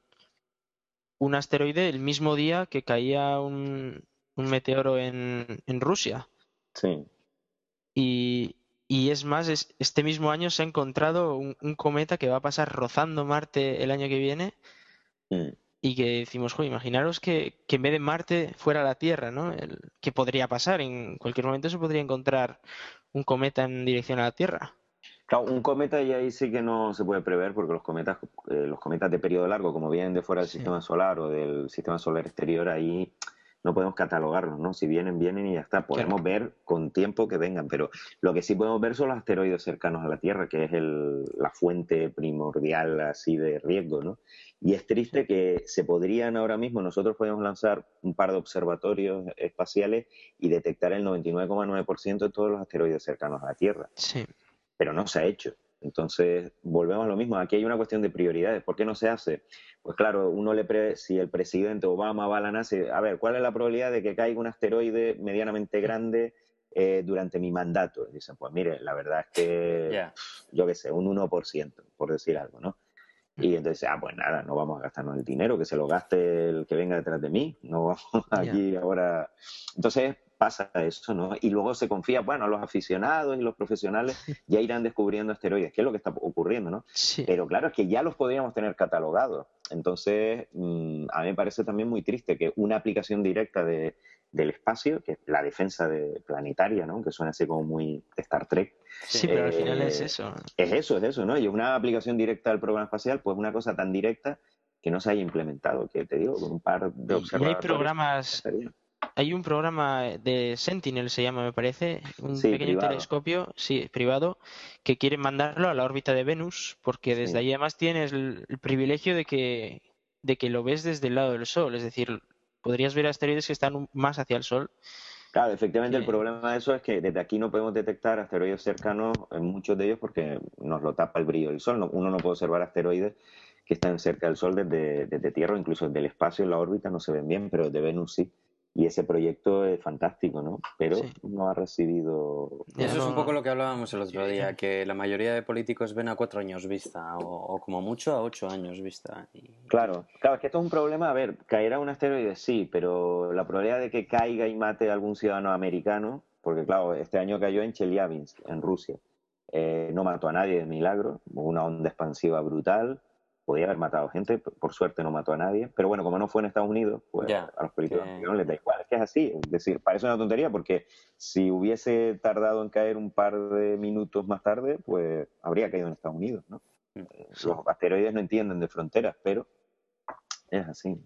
Speaker 2: un asteroide el mismo día que caía un, un meteoro en, en Rusia.
Speaker 3: Sí.
Speaker 2: Y, y es más, este mismo año se ha encontrado un, cometa que va a pasar rozando Marte el año que viene. Mm y que decimos, joder, imaginaros que, que, en vez de Marte fuera la Tierra, ¿no? El, ¿Qué podría pasar? En cualquier momento se podría encontrar un cometa en dirección a la Tierra.
Speaker 3: Claro, un cometa y ahí sí que no se puede prever porque los cometas, eh, los cometas de periodo largo, como vienen de fuera del sistema solar o del sistema solar exterior, ahí no podemos catalogarlos, ¿no? Si vienen, vienen y ya está. Podemos ver con tiempo que vengan, pero lo que sí podemos ver son los asteroides cercanos a la Tierra, que es el, la fuente primordial así de riesgo, ¿no? Y es triste que se podrían ahora mismo, nosotros podemos lanzar un par de observatorios espaciales y detectar el 99,9% de todos los asteroides cercanos a la Tierra.
Speaker 2: Sí.
Speaker 3: Pero no se ha hecho. Entonces, volvemos a lo mismo. Aquí hay una cuestión de prioridades. ¿Por qué no se hace? Pues claro, uno le pre si el presidente Obama va a la NASA, a ver, ¿cuál es la probabilidad de que caiga un asteroide medianamente grande eh, durante mi mandato? dicen, pues mire, la verdad es que, yo qué sé, un 1%, por decir algo, ¿no? Y entonces, ah, pues nada, no vamos a gastarnos el dinero, que se lo gaste el que venga detrás de mí, no vamos aquí ahora. Entonces pasa eso, ¿no? Y luego se confía, bueno, los aficionados y los profesionales ya irán descubriendo asteroides, que es lo que está ocurriendo, ¿no?
Speaker 2: Sí.
Speaker 3: Pero claro, es que ya los podríamos tener catalogados. Entonces, mm, a mí me parece también muy triste que una aplicación directa de, del espacio, que es la defensa de, planetaria, ¿no? Que suena así como muy Star Trek.
Speaker 2: Sí, pero al final es eh, eso.
Speaker 3: Es eso, es eso, ¿no? Y una aplicación directa del programa espacial, pues una cosa tan directa que no se haya implementado, que te digo, con un par de observadores.
Speaker 2: Y hay programas, hay un programa de Sentinel, se llama, me parece, un pequeño telescopio, sí, privado, que quiere mandarlo a la órbita de Venus, porque desde ahí además tienes el, el privilegio de que, de que lo ves desde el lado del Sol, es decir, podrías ver asteroides que están más hacia el Sol.
Speaker 3: Claro, efectivamente el problema de eso es que desde aquí no podemos detectar asteroides cercanos en muchos de ellos porque nos lo tapa el brillo del Sol. Uno no puede observar asteroides que están cerca del Sol desde, desde Tierra, incluso desde el espacio, en la órbita, no se ven bien, pero desde Venus sí y ese proyecto es fantástico, ¿no? Pero no ha recibido...
Speaker 1: Eso es un poco lo que hablábamos el otro día, que la mayoría de políticos ven a cuatro años vista, o, como mucho a ocho años vista.
Speaker 3: Claro, claro, es que esto es un problema, a ver, caerá un asteroide, sí, pero la probabilidad de que caiga y mate a algún ciudadano americano, porque claro, este año cayó en Chelyabinsk, en Rusia, eh, no mató a nadie de milagro, una onda expansiva brutal, podía haber matado gente, por suerte no mató a nadie, pero bueno, como no fue en Estados Unidos, pues a los políticos no les da igual, es que es así, es decir, parece una tontería porque si hubiese tardado en caer un par de minutos más tarde, pues habría caído en Estados Unidos, ¿no? Mm, los asteroides no entienden de fronteras, pero es así.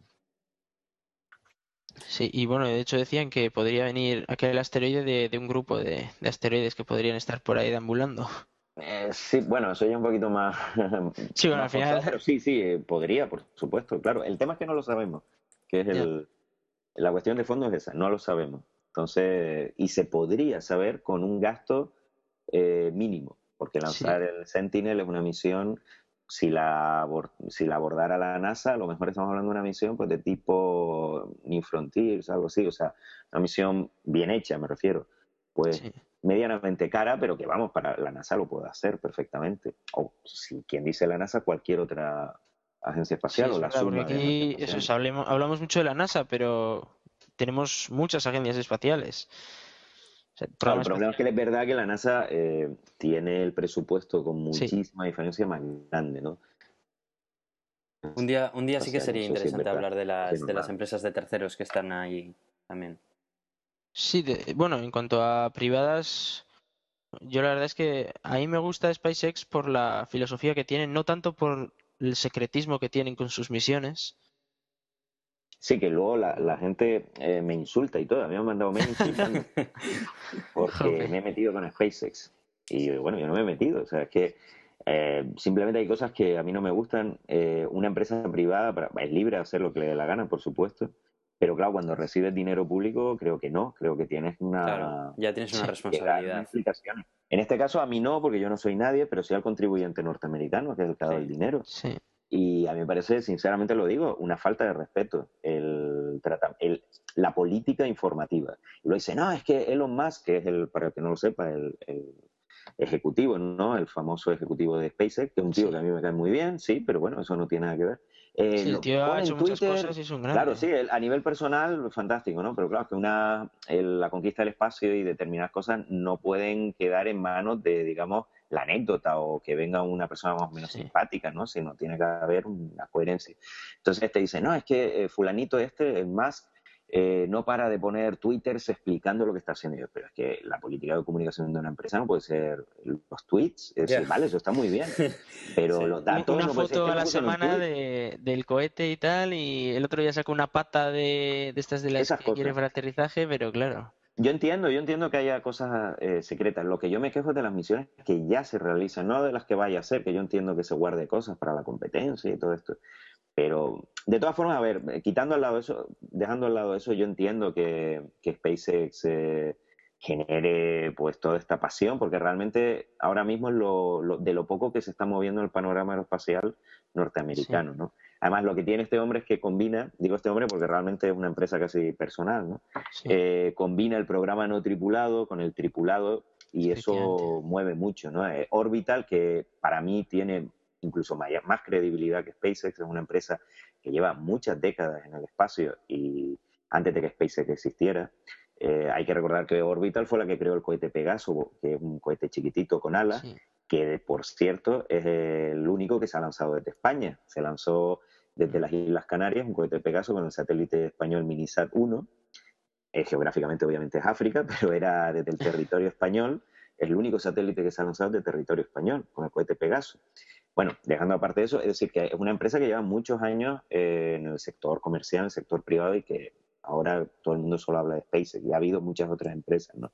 Speaker 2: Sí, y bueno, de hecho decían que podría venir aquel asteroide de, de un grupo de, de asteroides que podrían estar por ahí deambulando.
Speaker 3: Eh, sí, bueno, eso ya es un poquito más.
Speaker 2: Sí, bueno, al final.
Speaker 3: pero sí, sí, eh, podría, por supuesto, claro. El tema es que no lo sabemos, que es el. La cuestión de fondo es esa, no lo sabemos. Entonces, y se podría saber con un gasto eh, mínimo, porque lanzar el Sentinel es una misión. Si la, si la abordara la NASA, a lo mejor estamos hablando de una misión pues de tipo New Frontiers, algo así, o sea, una misión bien hecha, me refiero. Pues medianamente cara, pero que vamos, para la NASA lo puede hacer perfectamente. O si quien dice la NASA, cualquier otra agencia espacial o la suma
Speaker 2: aquí eso hablamos, hablamos mucho de la NASA, pero tenemos muchas agencias espaciales.
Speaker 3: el problema es que es verdad que la NASA eh, tiene el presupuesto con muchísima diferencia más grande, ¿no?
Speaker 1: Un día, un día sí que sería interesante hablar de las, de las empresas de terceros que están ahí también.
Speaker 2: Sí, bueno, en cuanto a privadas, yo la verdad es que a mí me gusta SpaceX por la filosofía que tienen, no tanto por el secretismo que tienen con sus misiones.
Speaker 3: Sí, que luego la, gente eh, me insulta y todo. A mí me han mandado mails insultando porque me he metido con SpaceX. Y bueno, yo no me he metido. O sea, es que eh, simplemente hay cosas que a mí no me gustan. Eh, una empresa privada es libre de hacer lo que le dé la gana, por supuesto. Pero claro, cuando recibes dinero público, creo que no. Creo que tienes una.
Speaker 1: ya tienes una responsabilidad.
Speaker 3: En este caso, a mí no, porque yo no soy nadie, pero sí al contribuyente norteamericano, que es el que ha dado el dinero.
Speaker 2: Sí.
Speaker 3: Y a mí me parece, sinceramente lo digo, una falta de respeto el, el, la política informativa. Y lo dice, no, es que Elon Musk, que es el, para el que no lo sepa, el, ejecutivo, ¿no? El famoso ejecutivo de SpaceX, que es un tío que a mí me cae muy bien, sí, pero bueno, eso no tiene nada que ver.
Speaker 2: Eh, sí, el tío ha hecho muchas cosas y es un gran.
Speaker 3: Claro, sí, a nivel personal, fantástico, ¿no? Pero claro, que una, la conquista del espacio y determinadas cosas no pueden quedar en manos de, digamos, la anécdota o que venga una persona más o menos simpática, ¿no? Sino tiene que haber una coherencia. Entonces te este dice, no, es que eh, fulanito este, es más, eh, no para de poner twitters explicando lo que está haciendo. Pero es que la política de comunicación de una empresa no puede ser los tweets. Es decir, vale, eso está muy bien. Pero los datos.
Speaker 2: Una foto a la semana de, del cohete y tal, y el otro día sacó una pata de, de estas de las que quiere para aterrizaje, pero claro.
Speaker 3: Yo entiendo, yo entiendo que haya cosas eh, secretas. Lo que yo me quejo es de las misiones que ya se realizan, no de las que vaya a ser, que yo entiendo que se guarde cosas para la competencia y todo esto. Pero, de todas formas, a ver, eh, quitando al lado eso, dejando al lado eso, yo entiendo que, que SpaceX eh, genere pues toda esta pasión, porque realmente ahora mismo es lo, de lo poco que se está moviendo el panorama aeroespacial norteamericano, ¿no? Además, lo que tiene este hombre es que combina, digo este hombre porque realmente es una empresa casi personal, ¿no? Eh, combina el programa no tripulado con el tripulado y eso mueve mucho, ¿no? Eh, Orbital, que para mí tiene incluso más, credibilidad que SpaceX, es una empresa que lleva muchas décadas en el espacio y antes de que SpaceX existiera. Eh, hay que recordar que Orbital fue la que creó el cohete Pegaso, que es un cohete chiquitito con alas, que por cierto es el único que se ha lanzado desde España. Se lanzó desde las Islas Canarias, un cohete Pegaso con el satélite español Minisat 1. Eh, geográficamente, obviamente, es África, pero era desde el territorio español. Es el único satélite que se ha lanzado de territorio español, con el cohete Pegaso. Bueno, dejando aparte de eso, es decir, que es una empresa que lleva muchos años eh, en el sector comercial, en el sector privado y que ahora todo el mundo solo habla de SpaceX y ha habido muchas otras empresas, ¿no?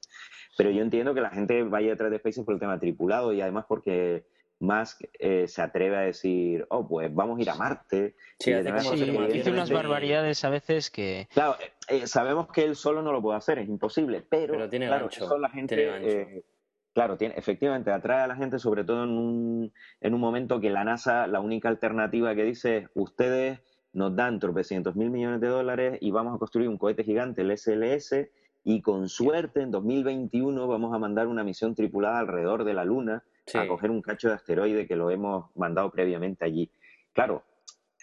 Speaker 3: Pero yo entiendo que la gente vaya detrás de SpaceX por el tema tripulado y además porque Musk eh, se atreve a decir, oh, pues vamos a ir a Marte.
Speaker 2: Sí, dice unas barbaridades a veces que...
Speaker 3: Claro, eh, eh, sabemos que él solo no lo puede hacer, es imposible, pero,
Speaker 1: tiene
Speaker 3: claro,
Speaker 1: Eso
Speaker 3: la gente... claro, tiene, efectivamente, atrae a la gente, sobre todo en un, en un momento que la NASA, la única alternativa que dice es, ustedes nos dan tropecientos mil millones de dólares y vamos a construir un cohete gigante, el SLS, y con suerte en 2021 vamos a mandar una misión tripulada alrededor de la Luna a coger un cacho de asteroide que lo hemos mandado previamente allí. Claro.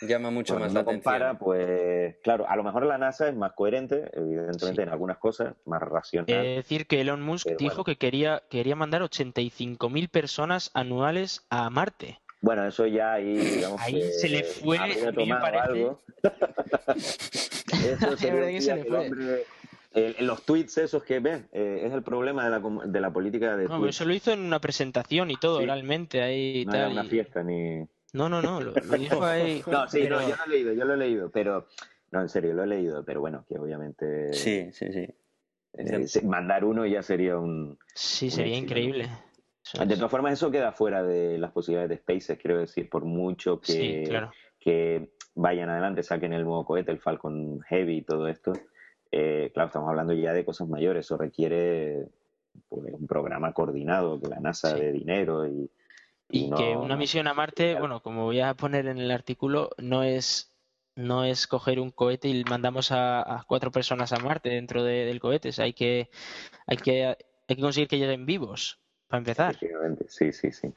Speaker 1: Llama mucho más la
Speaker 3: compara, pues claro, a lo mejor la NASA es más coherente, evidentemente en algunas cosas, más racional.
Speaker 2: Es decir, que Elon Musk dijo que quería, quería mandar 85.000 personas anuales a Marte.
Speaker 3: Bueno, eso ya ahí, digamos
Speaker 2: ahí se le fue, algo.
Speaker 3: eso se le fue los tweets esos que ven, eh, es el problema de la, de la política de.
Speaker 2: No, pero eso lo hizo en una presentación y todo, realmente. Ahí
Speaker 3: no
Speaker 2: tal,
Speaker 3: era una fiesta ni.
Speaker 2: No, no, no, lo, dijo ahí.
Speaker 3: no, sí, no, yo lo he leído, yo lo he leído, pero. No, en serio, lo he leído, pero bueno, que obviamente.
Speaker 1: Sí, sí, sí.
Speaker 3: Eh, mandar uno ya sería un.
Speaker 2: Sí, sería increíble.
Speaker 3: De todas formas, eso queda fuera de las posibilidades de SpaceX, quiero decir, por mucho que, que vayan adelante, saquen el nuevo cohete, el Falcon Heavy y todo esto eh, claro, estamos hablando ya de cosas mayores, eso requiere pues, un programa coordinado, que la NASA de dinero y...
Speaker 2: Y, que una misión a Marte, bueno, como voy a poner en el artículo, no es no es coger un cohete y mandamos a, cuatro personas a Marte dentro del cohete, hay que hay que hay que conseguir que lleguen vivos para empezar.
Speaker 3: sí, sí, sí.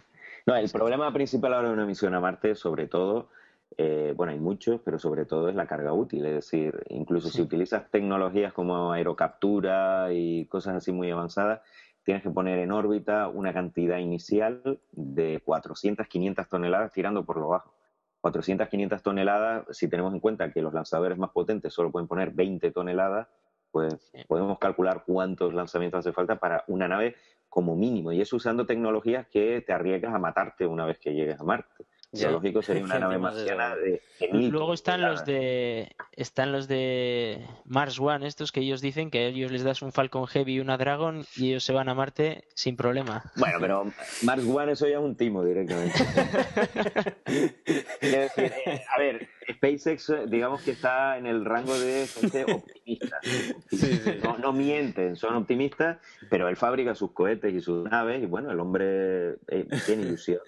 Speaker 3: No, el problema principal ahora de una misión a Marte, sobre todo, eh, bueno, hay muchos, pero sobre todo es la carga útil. Es decir, incluso si utilizas tecnologías como aerocaptura y cosas así muy avanzadas, tienes que poner en órbita una cantidad inicial de 400, 500 toneladas tirando por lo bajo. 400, 500 toneladas, si tenemos en cuenta que los lanzadores más potentes solo pueden poner 20 toneladas, pues podemos calcular cuántos lanzamientos hace falta para una nave como mínimo. Y es usando tecnologías que te arriesgas a matarte una vez que llegues a Marte. Zoológico sería una nave marciana de,
Speaker 2: Luego están los de están los de Mars One, estos que ellos dicen que ellos les das un Falcon Heavy y una Dragon y ellos se van a Marte sin problema.
Speaker 3: Bueno, pero Mars One eso ya es un timo directamente. Eh, a ver, SpaceX digamos que está en el rango de gente optimista. No, no, mienten, son optimistas, pero él fabrica sus cohetes y sus naves y bueno, el hombre eh, tiene ilusión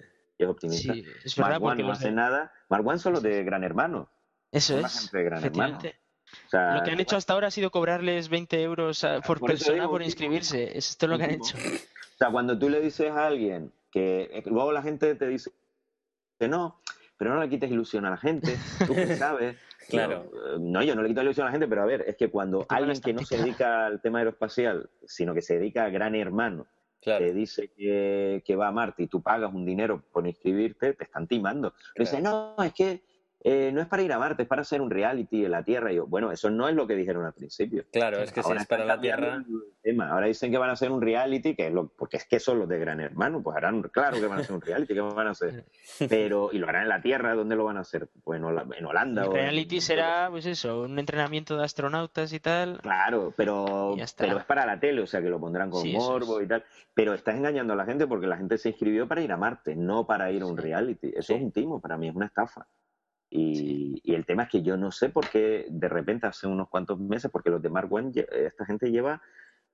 Speaker 3: es optimista. Sí, es verdad, no hace nada. Mark One solo de Gran Hermano.
Speaker 2: Eso es. lo que han hecho hasta ahora ha sido cobrarles 20 euros por, persona por inscribirse. Esto es lo que han hecho.
Speaker 3: O sea, cuando tú le dices a alguien que eh, luego la gente te dice que no, pero no le quites ilusión a la gente, tú sabes.
Speaker 1: claro.
Speaker 3: No, yo no le quito ilusión a la gente, pero a ver, es que cuando alguien que no se dedica al tema aeroespacial, sino que se dedica a Gran Hermano, te dice que, va a Marte y tú pagas un dinero por inscribirte, te están timando. Dice, no, es que eh, no es para ir a Marte, es para hacer un reality en la Tierra. Y yo, bueno, eso no es lo que dijeron al principio.
Speaker 1: Claro, es que si es para la Tierra.
Speaker 3: Ahora dicen que van a hacer un reality, que es lo, porque es que son los de Gran Hermano, pues harán, claro que van a hacer un reality, ¿qué van a hacer? Pero, y lo harán en la Tierra, ¿dónde lo van a hacer? Pues en, Holanda.
Speaker 2: El reality será, pues eso, un entrenamiento de astronautas y tal.
Speaker 3: Claro, pero, pero es para la tele, o sea que lo pondrán con morbo y tal. Pero estás engañando a la gente porque la gente se inscribió para ir a Marte, no para ir a un reality. Eso es un timo, para mí es una estafa. Y, el tema es que yo no sé por qué de repente hace unos cuantos meses, porque los de Mark One, esta gente lleva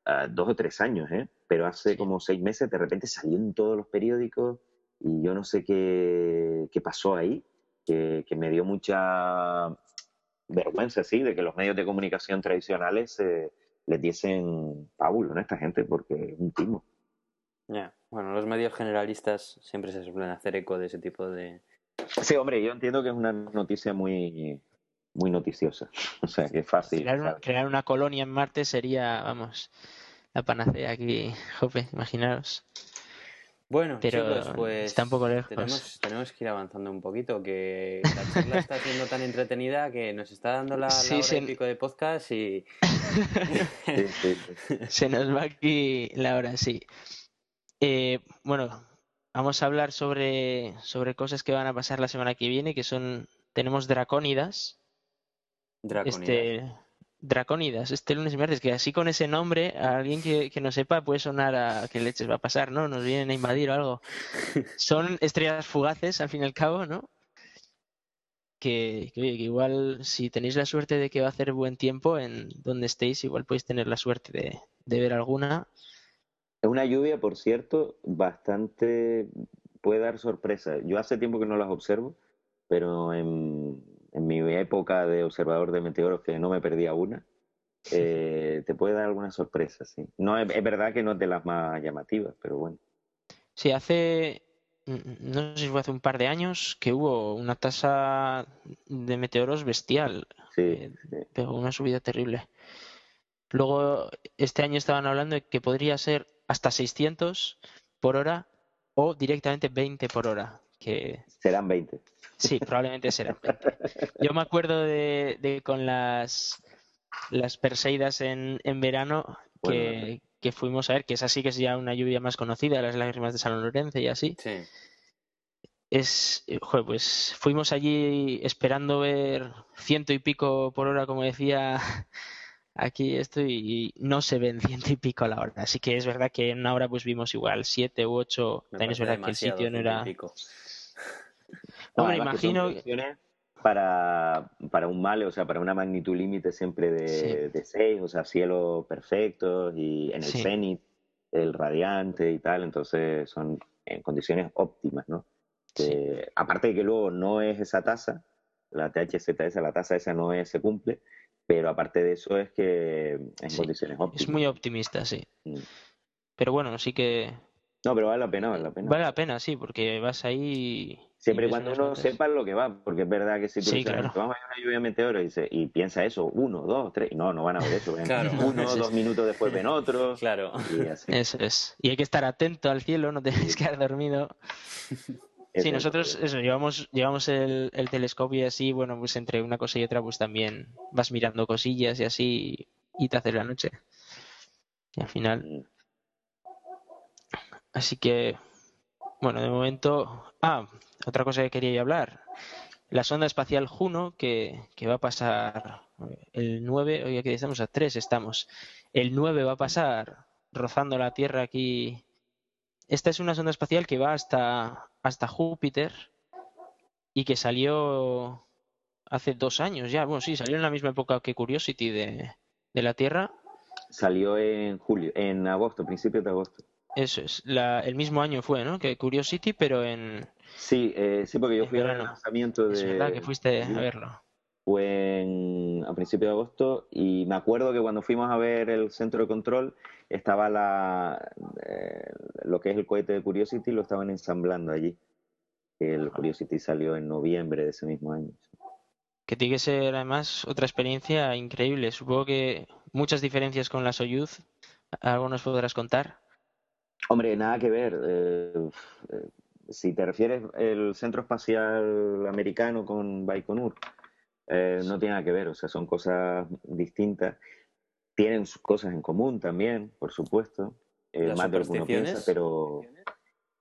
Speaker 3: ah, dos o tres años, ¿eh? pero hace como seis meses de repente salió en todos los periódicos y yo no sé qué, qué pasó ahí, que, me dio mucha vergüenza, sí, de que los medios de comunicación tradicionales eh, les diesen pábulo a esta gente, porque es un timo.
Speaker 1: Ya, bueno, los medios generalistas siempre se suelen hacer eco de ese tipo de,
Speaker 3: Sí, hombre, yo entiendo que es una noticia muy, muy noticiosa. O sea, que es fácil.
Speaker 2: Crear una, colonia en Marte sería, vamos, la panacea aquí, Jope, imaginaros.
Speaker 1: Bueno,
Speaker 2: pero
Speaker 1: chicos, pues
Speaker 2: está un poco lejos.
Speaker 1: Tenemos, tenemos, que ir avanzando un poquito, que la charla está siendo tan entretenida que nos está dando la, hora y pico de podcast y...
Speaker 2: se nos va aquí la hora, sí. Eh, bueno, vamos a hablar sobre, sobre cosas que van a pasar la semana que viene, que son, tenemos Dracónidas.
Speaker 1: Dracónidas.
Speaker 2: Este, Dracónidas, este lunes y martes, que así con ese nombre, a alguien que, que no sepa puede sonar a qué leches va a pasar, ¿no? Nos vienen a invadir o algo. Son estrellas fugaces, al fin y al cabo, ¿no? Que, que, igual si tenéis la suerte de que va a hacer buen tiempo en donde estéis, igual podéis tener la suerte de, de ver alguna
Speaker 3: es una lluvia, por cierto, bastante puede dar sorpresa. Yo hace tiempo que no las observo, pero en, mi época de observador de meteoros, que no me perdía una, eh, te puede dar alguna sorpresa, sí. No, es, verdad que no es de las más llamativas, pero bueno.
Speaker 2: Sí, hace, no sé si fue hace un par de años, que hubo una tasa de meteoros bestial.
Speaker 3: Sí, eh,
Speaker 2: Pegó una subida terrible. Luego, este año estaban hablando de que podría ser hasta 600 por hora o directamente 20 por hora. Que...
Speaker 3: Serán 20.
Speaker 2: Sí, probablemente serán 20. Yo me acuerdo de, con las, las Perseidas en, en verano que, que, fuimos a ver, que es así que es ya una lluvia más conocida, las lágrimas de San Lorenzo y así.
Speaker 1: Sí.
Speaker 2: Es, joder, pues fuimos allí esperando ver ciento y pico por hora, como decía aquí estoy y no se ven ciento y pico a la hora. Así que es verdad que en una hora pues vimos igual siete u ocho. También es verdad que el sitio no era.
Speaker 3: No, me imagino. Para, para un mal, o sea, para una magnitud límite siempre de, de 6, o sea, cielo perfecto y en el cenit, el radiante y tal, entonces son en condiciones óptimas, ¿no? aparte de que luego no es esa tasa, la THZS, la tasa esa no es, se cumple, pero aparte de eso es que en condiciones óptimas.
Speaker 2: Es muy optimista, sí. Mm. Pero bueno, sí que...
Speaker 3: No, pero vale la pena, vale la pena.
Speaker 2: Vale la pena, sí, porque vas ahí
Speaker 3: Siempre y cuando uno sepa lo que va, porque es verdad que si tú
Speaker 2: Sí,
Speaker 3: dices,
Speaker 2: claro.
Speaker 3: vamos a ir a una lluvia meteoro y, dice- y piensa eso, uno, dos, tres, y no, no van a ver eso. ven
Speaker 1: Claro.
Speaker 3: Uno, dos minutos después ven otro,
Speaker 1: Claro.
Speaker 3: y así.
Speaker 2: Eso es. Y hay que estar atento al cielo, no tenéis que haber dormido.
Speaker 3: Es
Speaker 2: Sí, nosotros eso, llevamos, llevamos el, el telescopio y así, bueno, pues entre una cosa y otra, pues también vas mirando cosillas y así y te haces la noche. Y al final, así que, bueno, de momento, ah, otra cosa que quería yo hablar, la sonda espacial Juno que, que va a pasar el 9, hoy aquí estamos a 3, estamos, el 9 va a pasar rozando la Tierra aquí. Esta es una sonda espacial que va hasta, hasta Júpiter y que salió hace dos años ya. Bueno, sí, salió en la misma época que Curiosity de, de la Tierra.
Speaker 3: Salió en julio, en agosto, principios de agosto.
Speaker 2: Eso es, la, el mismo año fue, ¿no? Que Curiosity, pero en...
Speaker 3: Sí, eh, sí, porque yo fui al lanzamiento de...
Speaker 2: Es verdad que fuiste a verlo.
Speaker 3: Fue en, a principios de agosto y me acuerdo que cuando fuimos a ver el centro de control estaba la eh, lo que es el cohete de Curiosity lo estaban ensamblando allí el Curiosity salió en noviembre de ese mismo año
Speaker 2: Que tiene que ser además otra experiencia increíble. Supongo que muchas diferencias con la Soyuz. ¿Algo nos podrás contar?
Speaker 3: hombre nada que ver eh, eh, si te refieres el centro espacial americano con Baikonur eh, no tiene nada que ver o sea son cosas distintas tienen sus cosas en común también por supuesto eh,
Speaker 1: ¿Las
Speaker 3: más de lo que uno piensa, pero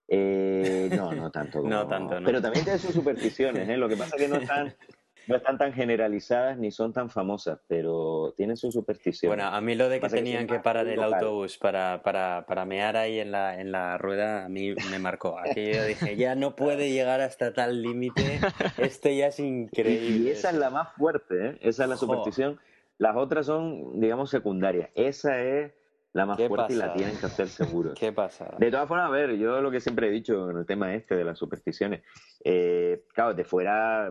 Speaker 3: eh, no, no tanto. como-
Speaker 1: No tanto, ¿no?
Speaker 3: Pero también tiene sus supersticiones, ¿eh? Lo que pasa es que no están, no están tan generalizadas ni son tan famosas, pero tienen sus supersticiones.
Speaker 1: Bueno, a mí lo de que
Speaker 3: Pasa que
Speaker 1: tenían que
Speaker 3: más
Speaker 1: parar el
Speaker 3: local.
Speaker 1: autobús para, para, para mear ahí en la, en la rueda, a mí me marcó. Aquí yo dije, ya no puede llegar hasta tal límite, esto ya es increíble.
Speaker 3: y esa es la más fuerte, ¿eh? Esa es la
Speaker 1: Jo.
Speaker 3: superstición. Las otras son, digamos, secundarias. Esa es la más fuerte y la tienen que hacer seguro.
Speaker 1: ¿Qué pasa?
Speaker 3: De todas formas, a ver, yo lo que siempre he dicho en el tema este de las supersticiones, eh, claro, de fuera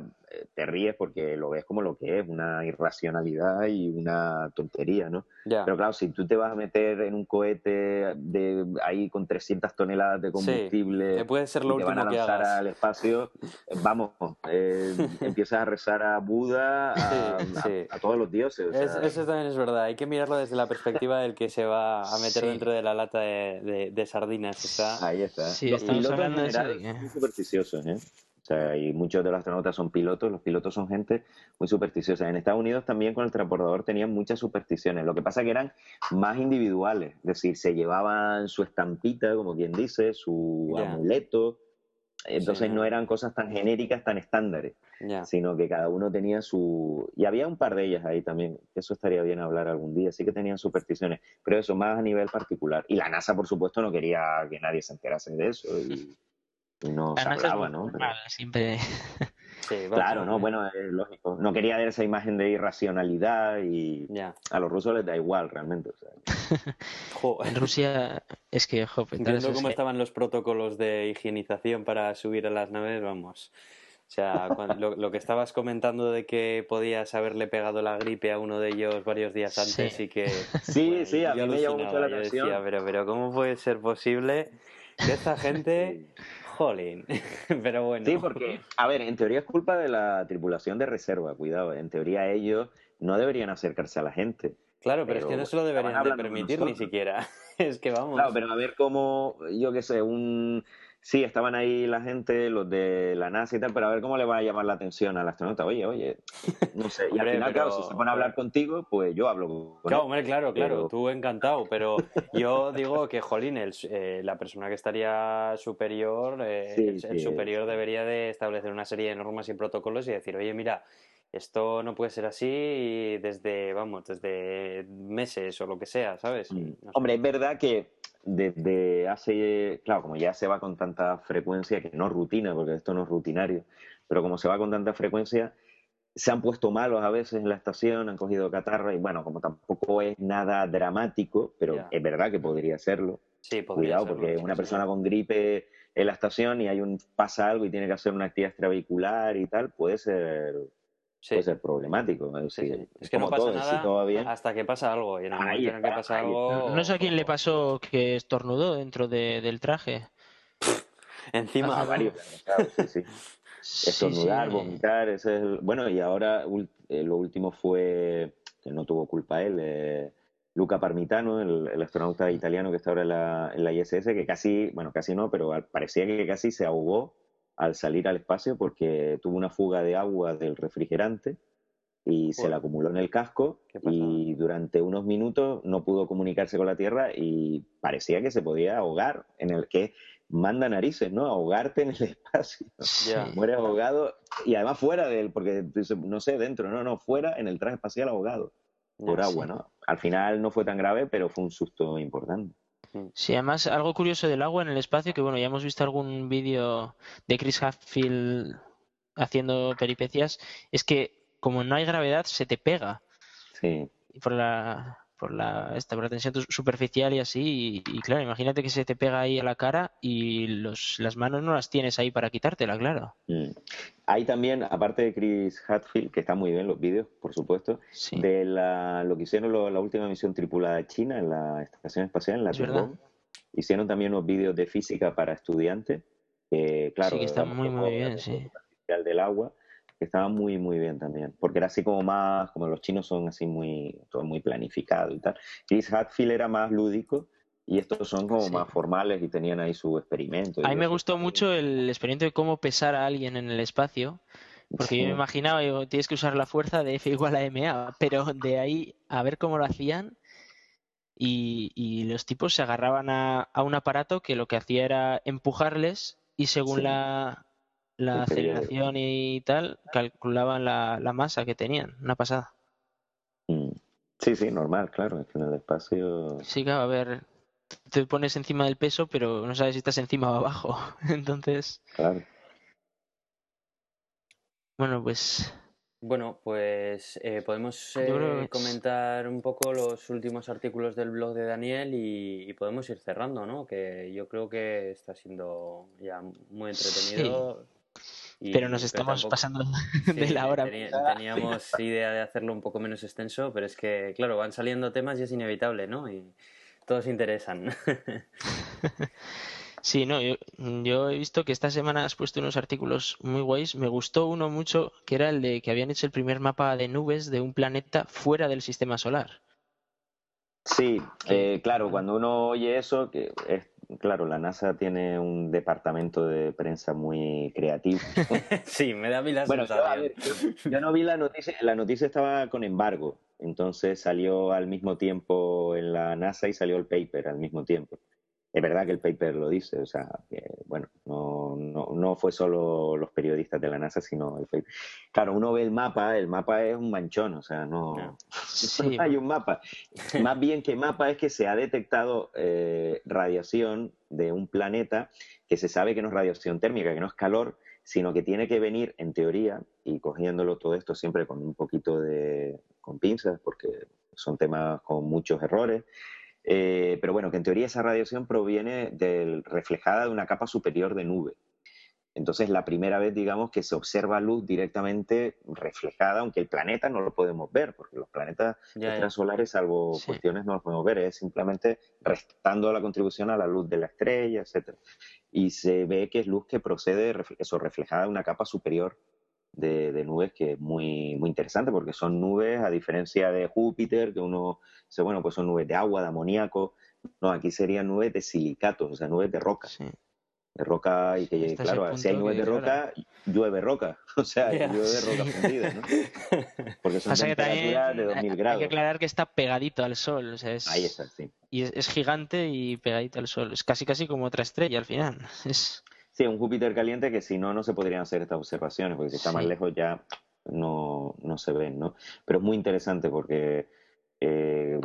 Speaker 3: te ríes porque lo ves como lo que es, una irracionalidad y una tontería, ¿no?
Speaker 1: Ya.
Speaker 3: Pero claro, si tú te vas a meter en un cohete de ahí con 300 toneladas de combustible
Speaker 1: que puede ser
Speaker 3: y
Speaker 1: lo
Speaker 3: te van a lanzar
Speaker 1: hagas.
Speaker 3: al espacio, eh, vamos, eh, empiezas a rezar a Buda, a,
Speaker 1: Sí,
Speaker 3: a-
Speaker 1: sí.
Speaker 3: a todos los dioses. o
Speaker 1: Es-
Speaker 3: sea,
Speaker 1: eso también es verdad, hay que mirarlo desde la perspectiva del que se va a meter
Speaker 2: Sí.
Speaker 1: dentro de la lata de, de- de sardinas. Está...
Speaker 3: Ahí está.
Speaker 2: Sí,
Speaker 3: los
Speaker 2: estamos
Speaker 3: pilotos en general
Speaker 2: de
Speaker 3: son supersticiosos, ¿eh? O sea, y muchos de los astronautas son pilotos, los pilotos son gente muy supersticiosa. En Estados Unidos también con el transbordador tenían muchas supersticiones. Lo que pasa que eran más individuales, es decir, se llevaban su estampita, como quien dice, su amuleto. Entonces
Speaker 1: Sí,
Speaker 3: no eran cosas tan genéricas, tan estándares, sino que cada uno tenía su... Y había un par de ellas ahí también, eso estaría bien hablar algún día, sí que tenían supersticiones, pero eso más a nivel particular. Y la NASA, por supuesto, no quería que nadie se enterase de eso y no se hablaba, ¿no? Pero-
Speaker 2: siempre.
Speaker 1: Sí,
Speaker 3: claro, ¿no?
Speaker 1: eh,
Speaker 3: Bueno, es lógico. No quería ver esa imagen de irracionalidad y a los rusos les da igual realmente. o sea.
Speaker 1: Jo,
Speaker 2: En Rusia es que, jo, petar
Speaker 1: Entiendo
Speaker 2: eso
Speaker 1: cómo
Speaker 2: es-
Speaker 1: estaban los protocolos de higienización para subir a las naves, vamos. O sea, lo, lo que estabas comentando de que podías haberle pegado la gripe a uno de ellos varios días antes
Speaker 2: Sí.
Speaker 1: y que...
Speaker 3: Sí,
Speaker 1: Bueno,
Speaker 3: sí, a mí me llamó mucho la atención.
Speaker 1: decía, pero, pero ¿cómo puede ser posible que esta gente... Jolín. pero bueno.
Speaker 3: Sí, porque, a ver, en teoría es culpa de la tripulación de reserva, cuidado. En teoría ellos no deberían acercarse a la gente.
Speaker 1: Claro, pero, es que no se lo deberían de permitir ni siquiera. es que vamos.
Speaker 3: Claro, pero a ver cómo, yo qué sé, un... Sí, estaban ahí la gente, los de la NASA y tal, pero a ver cómo le va a llamar la atención al astronauta. Oye, oye, no sé. Y
Speaker 1: Hombre,
Speaker 3: al final,
Speaker 1: pero-
Speaker 3: claro, si se pone a hablar contigo, pues yo hablo con
Speaker 1: Claro,
Speaker 3: él.
Speaker 1: hombre, claro, claro,
Speaker 3: Pero-
Speaker 1: tú encantado, pero yo digo que, jolín, el, eh, la persona que estaría superior, eh,
Speaker 3: Sí,
Speaker 1: el, superior
Speaker 3: sí.
Speaker 1: debería de establecer una serie de normas y protocolos y decir, oye, mira, esto no puede ser así desde, vamos, desde meses o lo que sea, ¿sabes?
Speaker 3: Mm.
Speaker 1: No sé.
Speaker 3: Hombre, es verdad que desde hace, claro, como ya se va con tanta frecuencia, que no rutina, porque esto no es rutinario, pero como se va con tanta frecuencia, se han puesto malos a veces en la estación, han cogido catarra y bueno, como tampoco es nada dramático, pero es verdad que podría serlo.
Speaker 1: sí, podría
Speaker 3: Cuidado,
Speaker 1: serlo,
Speaker 3: porque
Speaker 1: sí,
Speaker 3: una
Speaker 1: sí.
Speaker 3: persona con gripe en la estación y hay un pasa algo y tiene que hacer una actividad extravehicular y tal, puede ser,
Speaker 1: Sí,
Speaker 3: puede ser problemático. Es,
Speaker 1: sí,
Speaker 3: decir,
Speaker 1: sí. Es que no
Speaker 3: como
Speaker 1: pasa
Speaker 3: todo, si
Speaker 1: nada
Speaker 3: todo va bien.
Speaker 1: hasta que pasa algo y en el
Speaker 3: Ahí
Speaker 1: momento en el que
Speaker 3: está,
Speaker 1: pasa
Speaker 3: ahí
Speaker 1: algo...
Speaker 2: No, sé a quién le pasó que estornudó dentro de- del traje.
Speaker 1: Encima...
Speaker 3: A varios, claro, sí, sí. estornudar, vomitar, ese es bueno, y ahora eh, lo último fue, que no tuvo culpa él, eh, Luca Parmitano, el, astronauta italiano que está ahora en la, en la ISS, que casi, bueno, casi no, pero parecía que casi se ahogó al salir al espacio porque tuvo una fuga de agua del refrigerante y se la acumuló en el casco y durante unos minutos no pudo comunicarse con la Tierra y parecía que se podía ahogar, en el que manda narices, ¿no? Ahogarte en el espacio. Mueres ahogado y además fuera de él, porque no sé, dentro, no, no, fuera en el traje espacial ahogado por agua, ¿no? Al final no fue tan grave, pero fue un susto importante.
Speaker 2: Mm. Sí, además algo curioso del agua en el espacio, que bueno, ya hemos visto algún vídeo de Chris Hadfield haciendo peripecias, es que como no hay gravedad, se te pega.
Speaker 3: Sí.
Speaker 2: Por la, por la, esta, por tensión superficial y así. Y, claro, imagínate que se te pega ahí a la cara y los, las manos no las tienes ahí para quitártela, claro.
Speaker 3: Mm. Hay también, aparte de Chris Hadfield, que está muy bien los vídeos, por supuesto, de la, lo que hicieron la última misión tripulada China en la Estación Espacial, en la. Hicieron también unos vídeos de física para estudiantes. Que, claro,
Speaker 2: sí, que está muy, muy bien, sí.
Speaker 3: Del agua estaba muy, muy bien también, porque era así como más, como los chinos son así muy, todo muy planificado y tal. Chris Hadfield era más lúdico y estos son como más formales y tenían ahí su experimento.
Speaker 2: A mí me gustó mucho el experimento de cómo pesar a alguien en el espacio, porque yo me imaginaba, digo, tienes que usar la fuerza de F igual a MA, pero de ahí a ver cómo lo hacían. Y, y los tipos se agarraban a, a, un aparato que lo que hacía era empujarles y según la, la aceleración y tal, calculaban la, la, masa que tenían, una pasada.
Speaker 3: Mm. Sí, sí, normal, claro, en el espacio.
Speaker 2: Sí, claro, a ver, te pones encima del peso, pero no sabes si estás encima o abajo. Entonces.
Speaker 3: Claro.
Speaker 2: Bueno, pues.
Speaker 1: Bueno, pues eh, podemos eh, comentar un poco los últimos artículos del blog de Daniel y, podemos ir cerrando, ¿no? Que yo creo que está siendo ya muy entretenido
Speaker 2: pero nos estamos pasando de la hora.
Speaker 1: teníamos idea de hacerlo un poco menos extenso, pero es que, claro, van saliendo temas y es inevitable, ¿no? Y todos interesan.
Speaker 2: Sí, no, yo, yo, he visto que esta semana has puesto unos artículos muy guays. Me gustó uno mucho, que era el de que habían hecho el primer mapa de nubes de un planeta fuera del sistema solar.
Speaker 3: Sí, eh, claro, cuando uno oye eso, que es claro, la NASA tiene un departamento de prensa muy creativo.
Speaker 1: sí, me da a mí la
Speaker 3: bueno, yo, no vi la noticia, la noticia estaba con embargo, entonces salió al mismo tiempo en la NASA y salió el paper al mismo tiempo es verdad que el paper lo dice, o sea, que, bueno, no, no, no, fue solo los periodistas de la NASA, sino el paper. Claro, uno ve el mapa, el mapa es un manchón, o sea, no, hay un mapa. Más bien que mapa es que se ha detectado eh, radiación de un planeta que se sabe que no es radiación térmica, que no es calor, sino que tiene que venir, en teoría, y cogiéndolo todo esto siempre con un poquito de, con pinzas, porque son temas con muchos errores, eh, pero bueno, que en teoría esa radiación proviene del, reflejada de una capa superior de nube. Entonces, la primera vez, digamos, que se observa luz directamente reflejada, aunque el planeta no lo podemos ver, porque los planetas extrasolares, salvo cuestiones, no los podemos ver, es simplemente restando la contribución a la luz de la estrella, etcétera. Y se ve que es luz que procede, eso, reflejada de una capa superior de, nubes que es muy, muy interesante porque son nubes, a diferencia de Júpiter, que uno dice, bueno, pues son nubes de agua, de amoníaco. No, aquí serían nubes de silicatos, o sea, nubes de roca. De roca y que, claro, si hay nubes de roca, llueve roca. O sea, llueve roca fundida, ¿no? Porque son temperaturas de 2000 grados.
Speaker 2: Hay que aclarar que está pegadito al Sol. O sea, es,
Speaker 3: Ahí está, sí.
Speaker 2: Y es, es, gigante y pegadito al Sol. Es casi, casi como otra estrella al final. Es...
Speaker 3: Sí, un Júpiter caliente que si no, no se podrían hacer estas observaciones, porque si está más lejos ya no, no se ven, ¿no? Pero es muy interesante porque eh,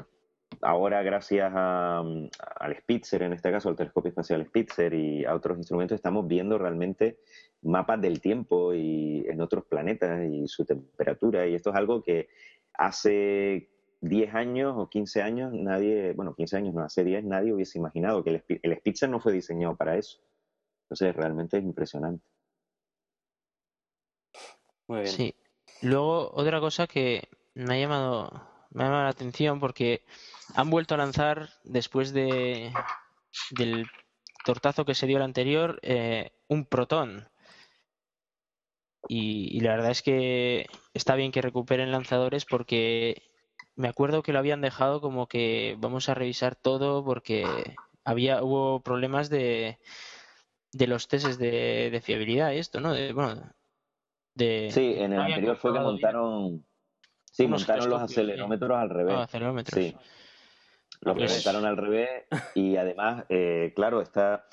Speaker 3: ahora gracias al Spitzer, en este caso al telescopio espacial Spitzer y a otros instrumentos, estamos viendo realmente mapas del tiempo y en otros planetas y su temperatura. Y esto es algo que hace 10 años o 15 años nadie, bueno, 15 años no, hace 10 nadie hubiese imaginado que el, el Spitzer no fue diseñado para eso. Entonces, realmente es impresionante.
Speaker 2: Muy bien. Sí. Luego, otra cosa que me ha llamado, me ha llamado la atención porque han vuelto a lanzar después de del tortazo que se dio el anterior eh, un protón. y, la verdad es que está bien que recuperen lanzadores porque me acuerdo que lo habían dejado como que vamos a revisar todo porque había hubo problemas de, de los testes de, fiabilidad y esto, ¿no? De, bueno,
Speaker 3: de, sí, en el anterior fue que montaron, sí, montaron los acelerómetros al revés. Ah, acelerómetros. Sí. Los pues montaron al revés y además, eh, claro, está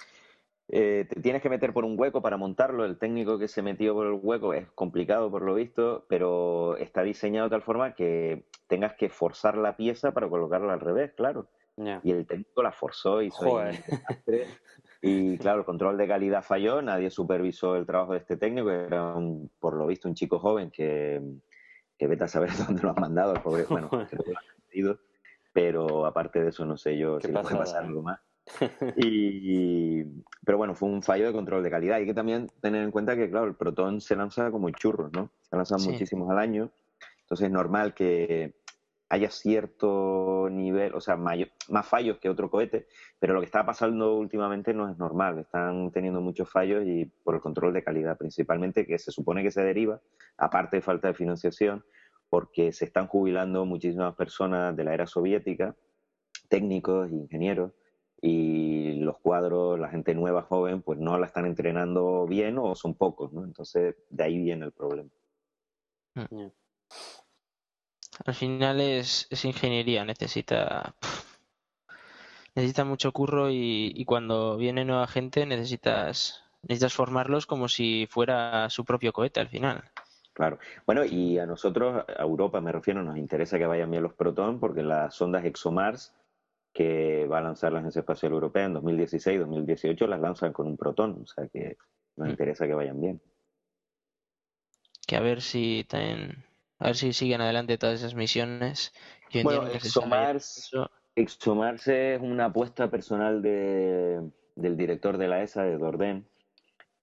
Speaker 3: eh, te tienes que meter por un hueco para montarlo. El técnico que se metió por el hueco es complicado por lo visto, pero está diseñado de tal forma que tengas que forzar la pieza para colocarla al revés, claro. Y el técnico la forzó y Y claro, el control de calidad falló, nadie supervisó el trabajo de este técnico, era por lo visto un chico joven que, que vete a saber dónde lo han mandado, el pobre, bueno, creo que lo han pedido, pero aparte de eso no sé yo si le puede pasar algo más. y, pero bueno, fue un fallo de control de calidad. Hay que también tener en cuenta que, claro, el Proton se lanza como churros, ¿no? Se lanzan muchísimos al año. Entonces es normal que haya cierto nivel, o sea, más fallos que otro cohete, pero lo que está pasando últimamente no es normal. Están teniendo muchos fallos y por el control de calidad principalmente, que se supone que se deriva, aparte de falta de financiación, porque se están jubilando muchísimas personas de la era soviética, técnicos, ingenieros, y los cuadros, la gente nueva, joven, pues no la están entrenando bien o son pocos, ¿no? Entonces, de ahí viene el problema.
Speaker 2: Mm. Al final es, es ingeniería, necesita necesita mucho curro y, y, cuando viene nueva gente necesitas necesitas formarlos como si fuera su propio cohete al final.
Speaker 3: Claro. Bueno, y a nosotros, a Europa me refiero, nos interesa que vayan bien los Proton porque las sondas ExoMars que va a lanzar la Agencia Espacial Europea en 2016-2018 las lanzan con un protón, o sea que nos mm. interesa que vayan bien.
Speaker 2: Que a ver si también, a ver si siguen adelante todas esas misiones.
Speaker 3: bueno, ExoMars, ExoMars es una apuesta personal de, del director de la ESA, de Dorden,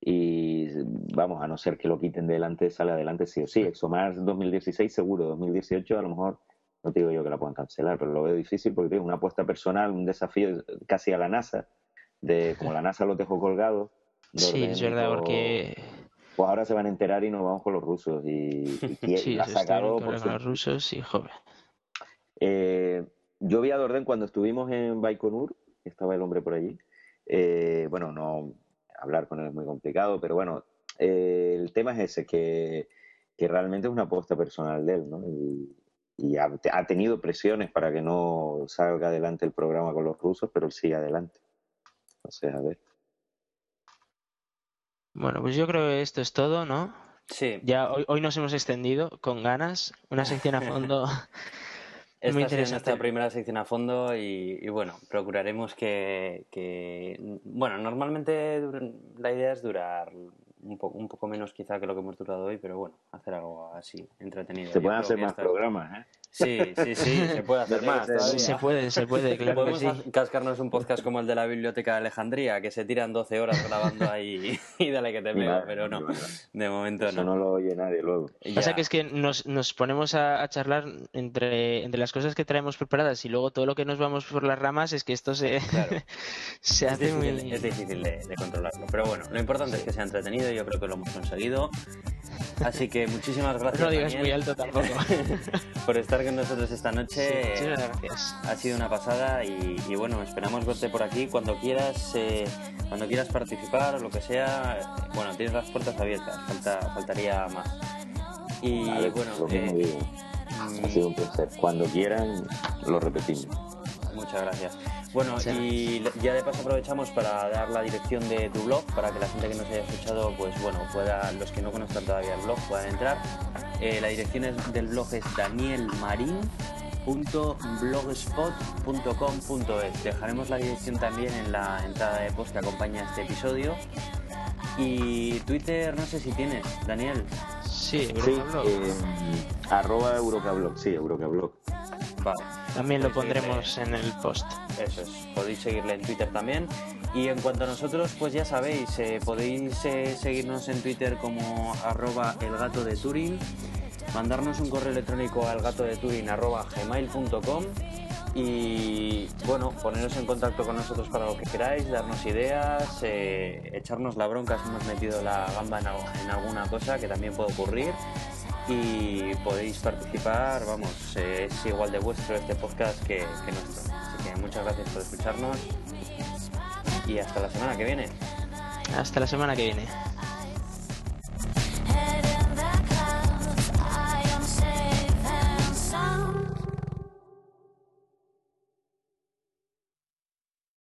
Speaker 3: y vamos, a no ser que lo quiten delante, sale adelante sí o sí. ExoMars 2016 seguro, 2018 a lo mejor no te digo yo que la puedan cancelar, pero lo veo difícil porque es una apuesta personal, un desafío casi a la NASA, de como la NASA los dejó colgados.
Speaker 2: Sí, es verdad, porque...
Speaker 3: Pues ahora se van a enterar y nos vamos con los rusos. Y, sí, ha sacado
Speaker 2: por los rusos y joven.
Speaker 3: Eh, yo vi a Dorden cuando estuvimos en Baikonur, estaba el hombre por allí. Eh, bueno, no hablar con él es muy complicado, pero bueno, eh, el tema es ese, que, que realmente es una apuesta personal de él, ¿no? Y, y ha, tenido presiones para que no salga adelante el programa con los rusos, pero sigue adelante. O sea, a ver.
Speaker 2: Bueno, pues yo creo que esto es todo, ¿no?
Speaker 1: Sí.
Speaker 2: Ya hoy, hoy nos hemos extendido con ganas. Una sección a fondo.
Speaker 1: Esta muy interesante. nuestra primera sección a fondo y, bueno, procuraremos que, que, Bueno, normalmente la idea es durar un, poco un poco menos quizá que lo que hemos durado hoy, pero bueno, hacer algo así entretenido.
Speaker 3: Se pueden hacer más programas, ¿eh?
Speaker 1: Sí, sí, sí, se puede hacer más.
Speaker 2: Se puede, se puede, claro.
Speaker 1: Podemos cascarnos un podcast como el de la Biblioteca de Alejandría, que se tiran 12 horas grabando ahí y dale que te pega, pero no, de momento
Speaker 3: no. no lo oye nadie luego.
Speaker 2: Pasa que es que nos, nos ponemos a, charlar entre, entre las cosas que traemos preparadas y luego todo lo que nos vamos por las ramas es que esto se, se hace
Speaker 1: muy...
Speaker 2: bien.
Speaker 1: Es difícil de, de, controlarlo, pero bueno, lo importante es que sea entretenido y yo creo que lo hemos conseguido. Así que muchísimas gracias.
Speaker 2: No digas muy alto tampoco.
Speaker 1: por estar con nosotros esta noche.
Speaker 2: gracias.
Speaker 1: Ha sido una pasada y, bueno, esperamos verte por aquí cuando quieras, eh, cuando quieras participar o lo que sea. Bueno, tienes las puertas abiertas, falta, faltaría más. Y bueno,
Speaker 3: eh, ha sido un placer. Cuando quieran, lo repetimos.
Speaker 1: Muchas gracias. Bueno, y ya de paso aprovechamos para dar la dirección de tu blog para que la gente que nos haya escuchado, pues bueno, pueda, los que no conozcan todavía el blog, puedan entrar. Eh, la dirección del blog es danielmarin.blogspot.com.es. Dejaremos la dirección también en la entrada de post que acompaña este episodio. Y Twitter, no sé si tienes, Daniel.
Speaker 2: Sí, Eurocablog.
Speaker 3: Eh, arroba Eurocablog, sí, Eurocablog.
Speaker 2: También lo pondremos en el post.
Speaker 1: Eso es. Podéis seguirle en Twitter también. Y en cuanto a nosotros, pues ya sabéis, eh, podéis eh, seguirnos en Twitter como arroba elgato de Turing, mandarnos un correo electrónico al gato de Turing arroba gmail.com y bueno, poneros en contacto con nosotros para lo que queráis, darnos ideas, eh, echarnos la bronca si hemos metido la gamba en, alguna cosa que también puede ocurrir y podéis participar, vamos, eh, es igual de vuestro este podcast que, que nuestro. Así que muchas gracias por escucharnos y hasta la semana que viene.
Speaker 2: Hasta la semana que viene.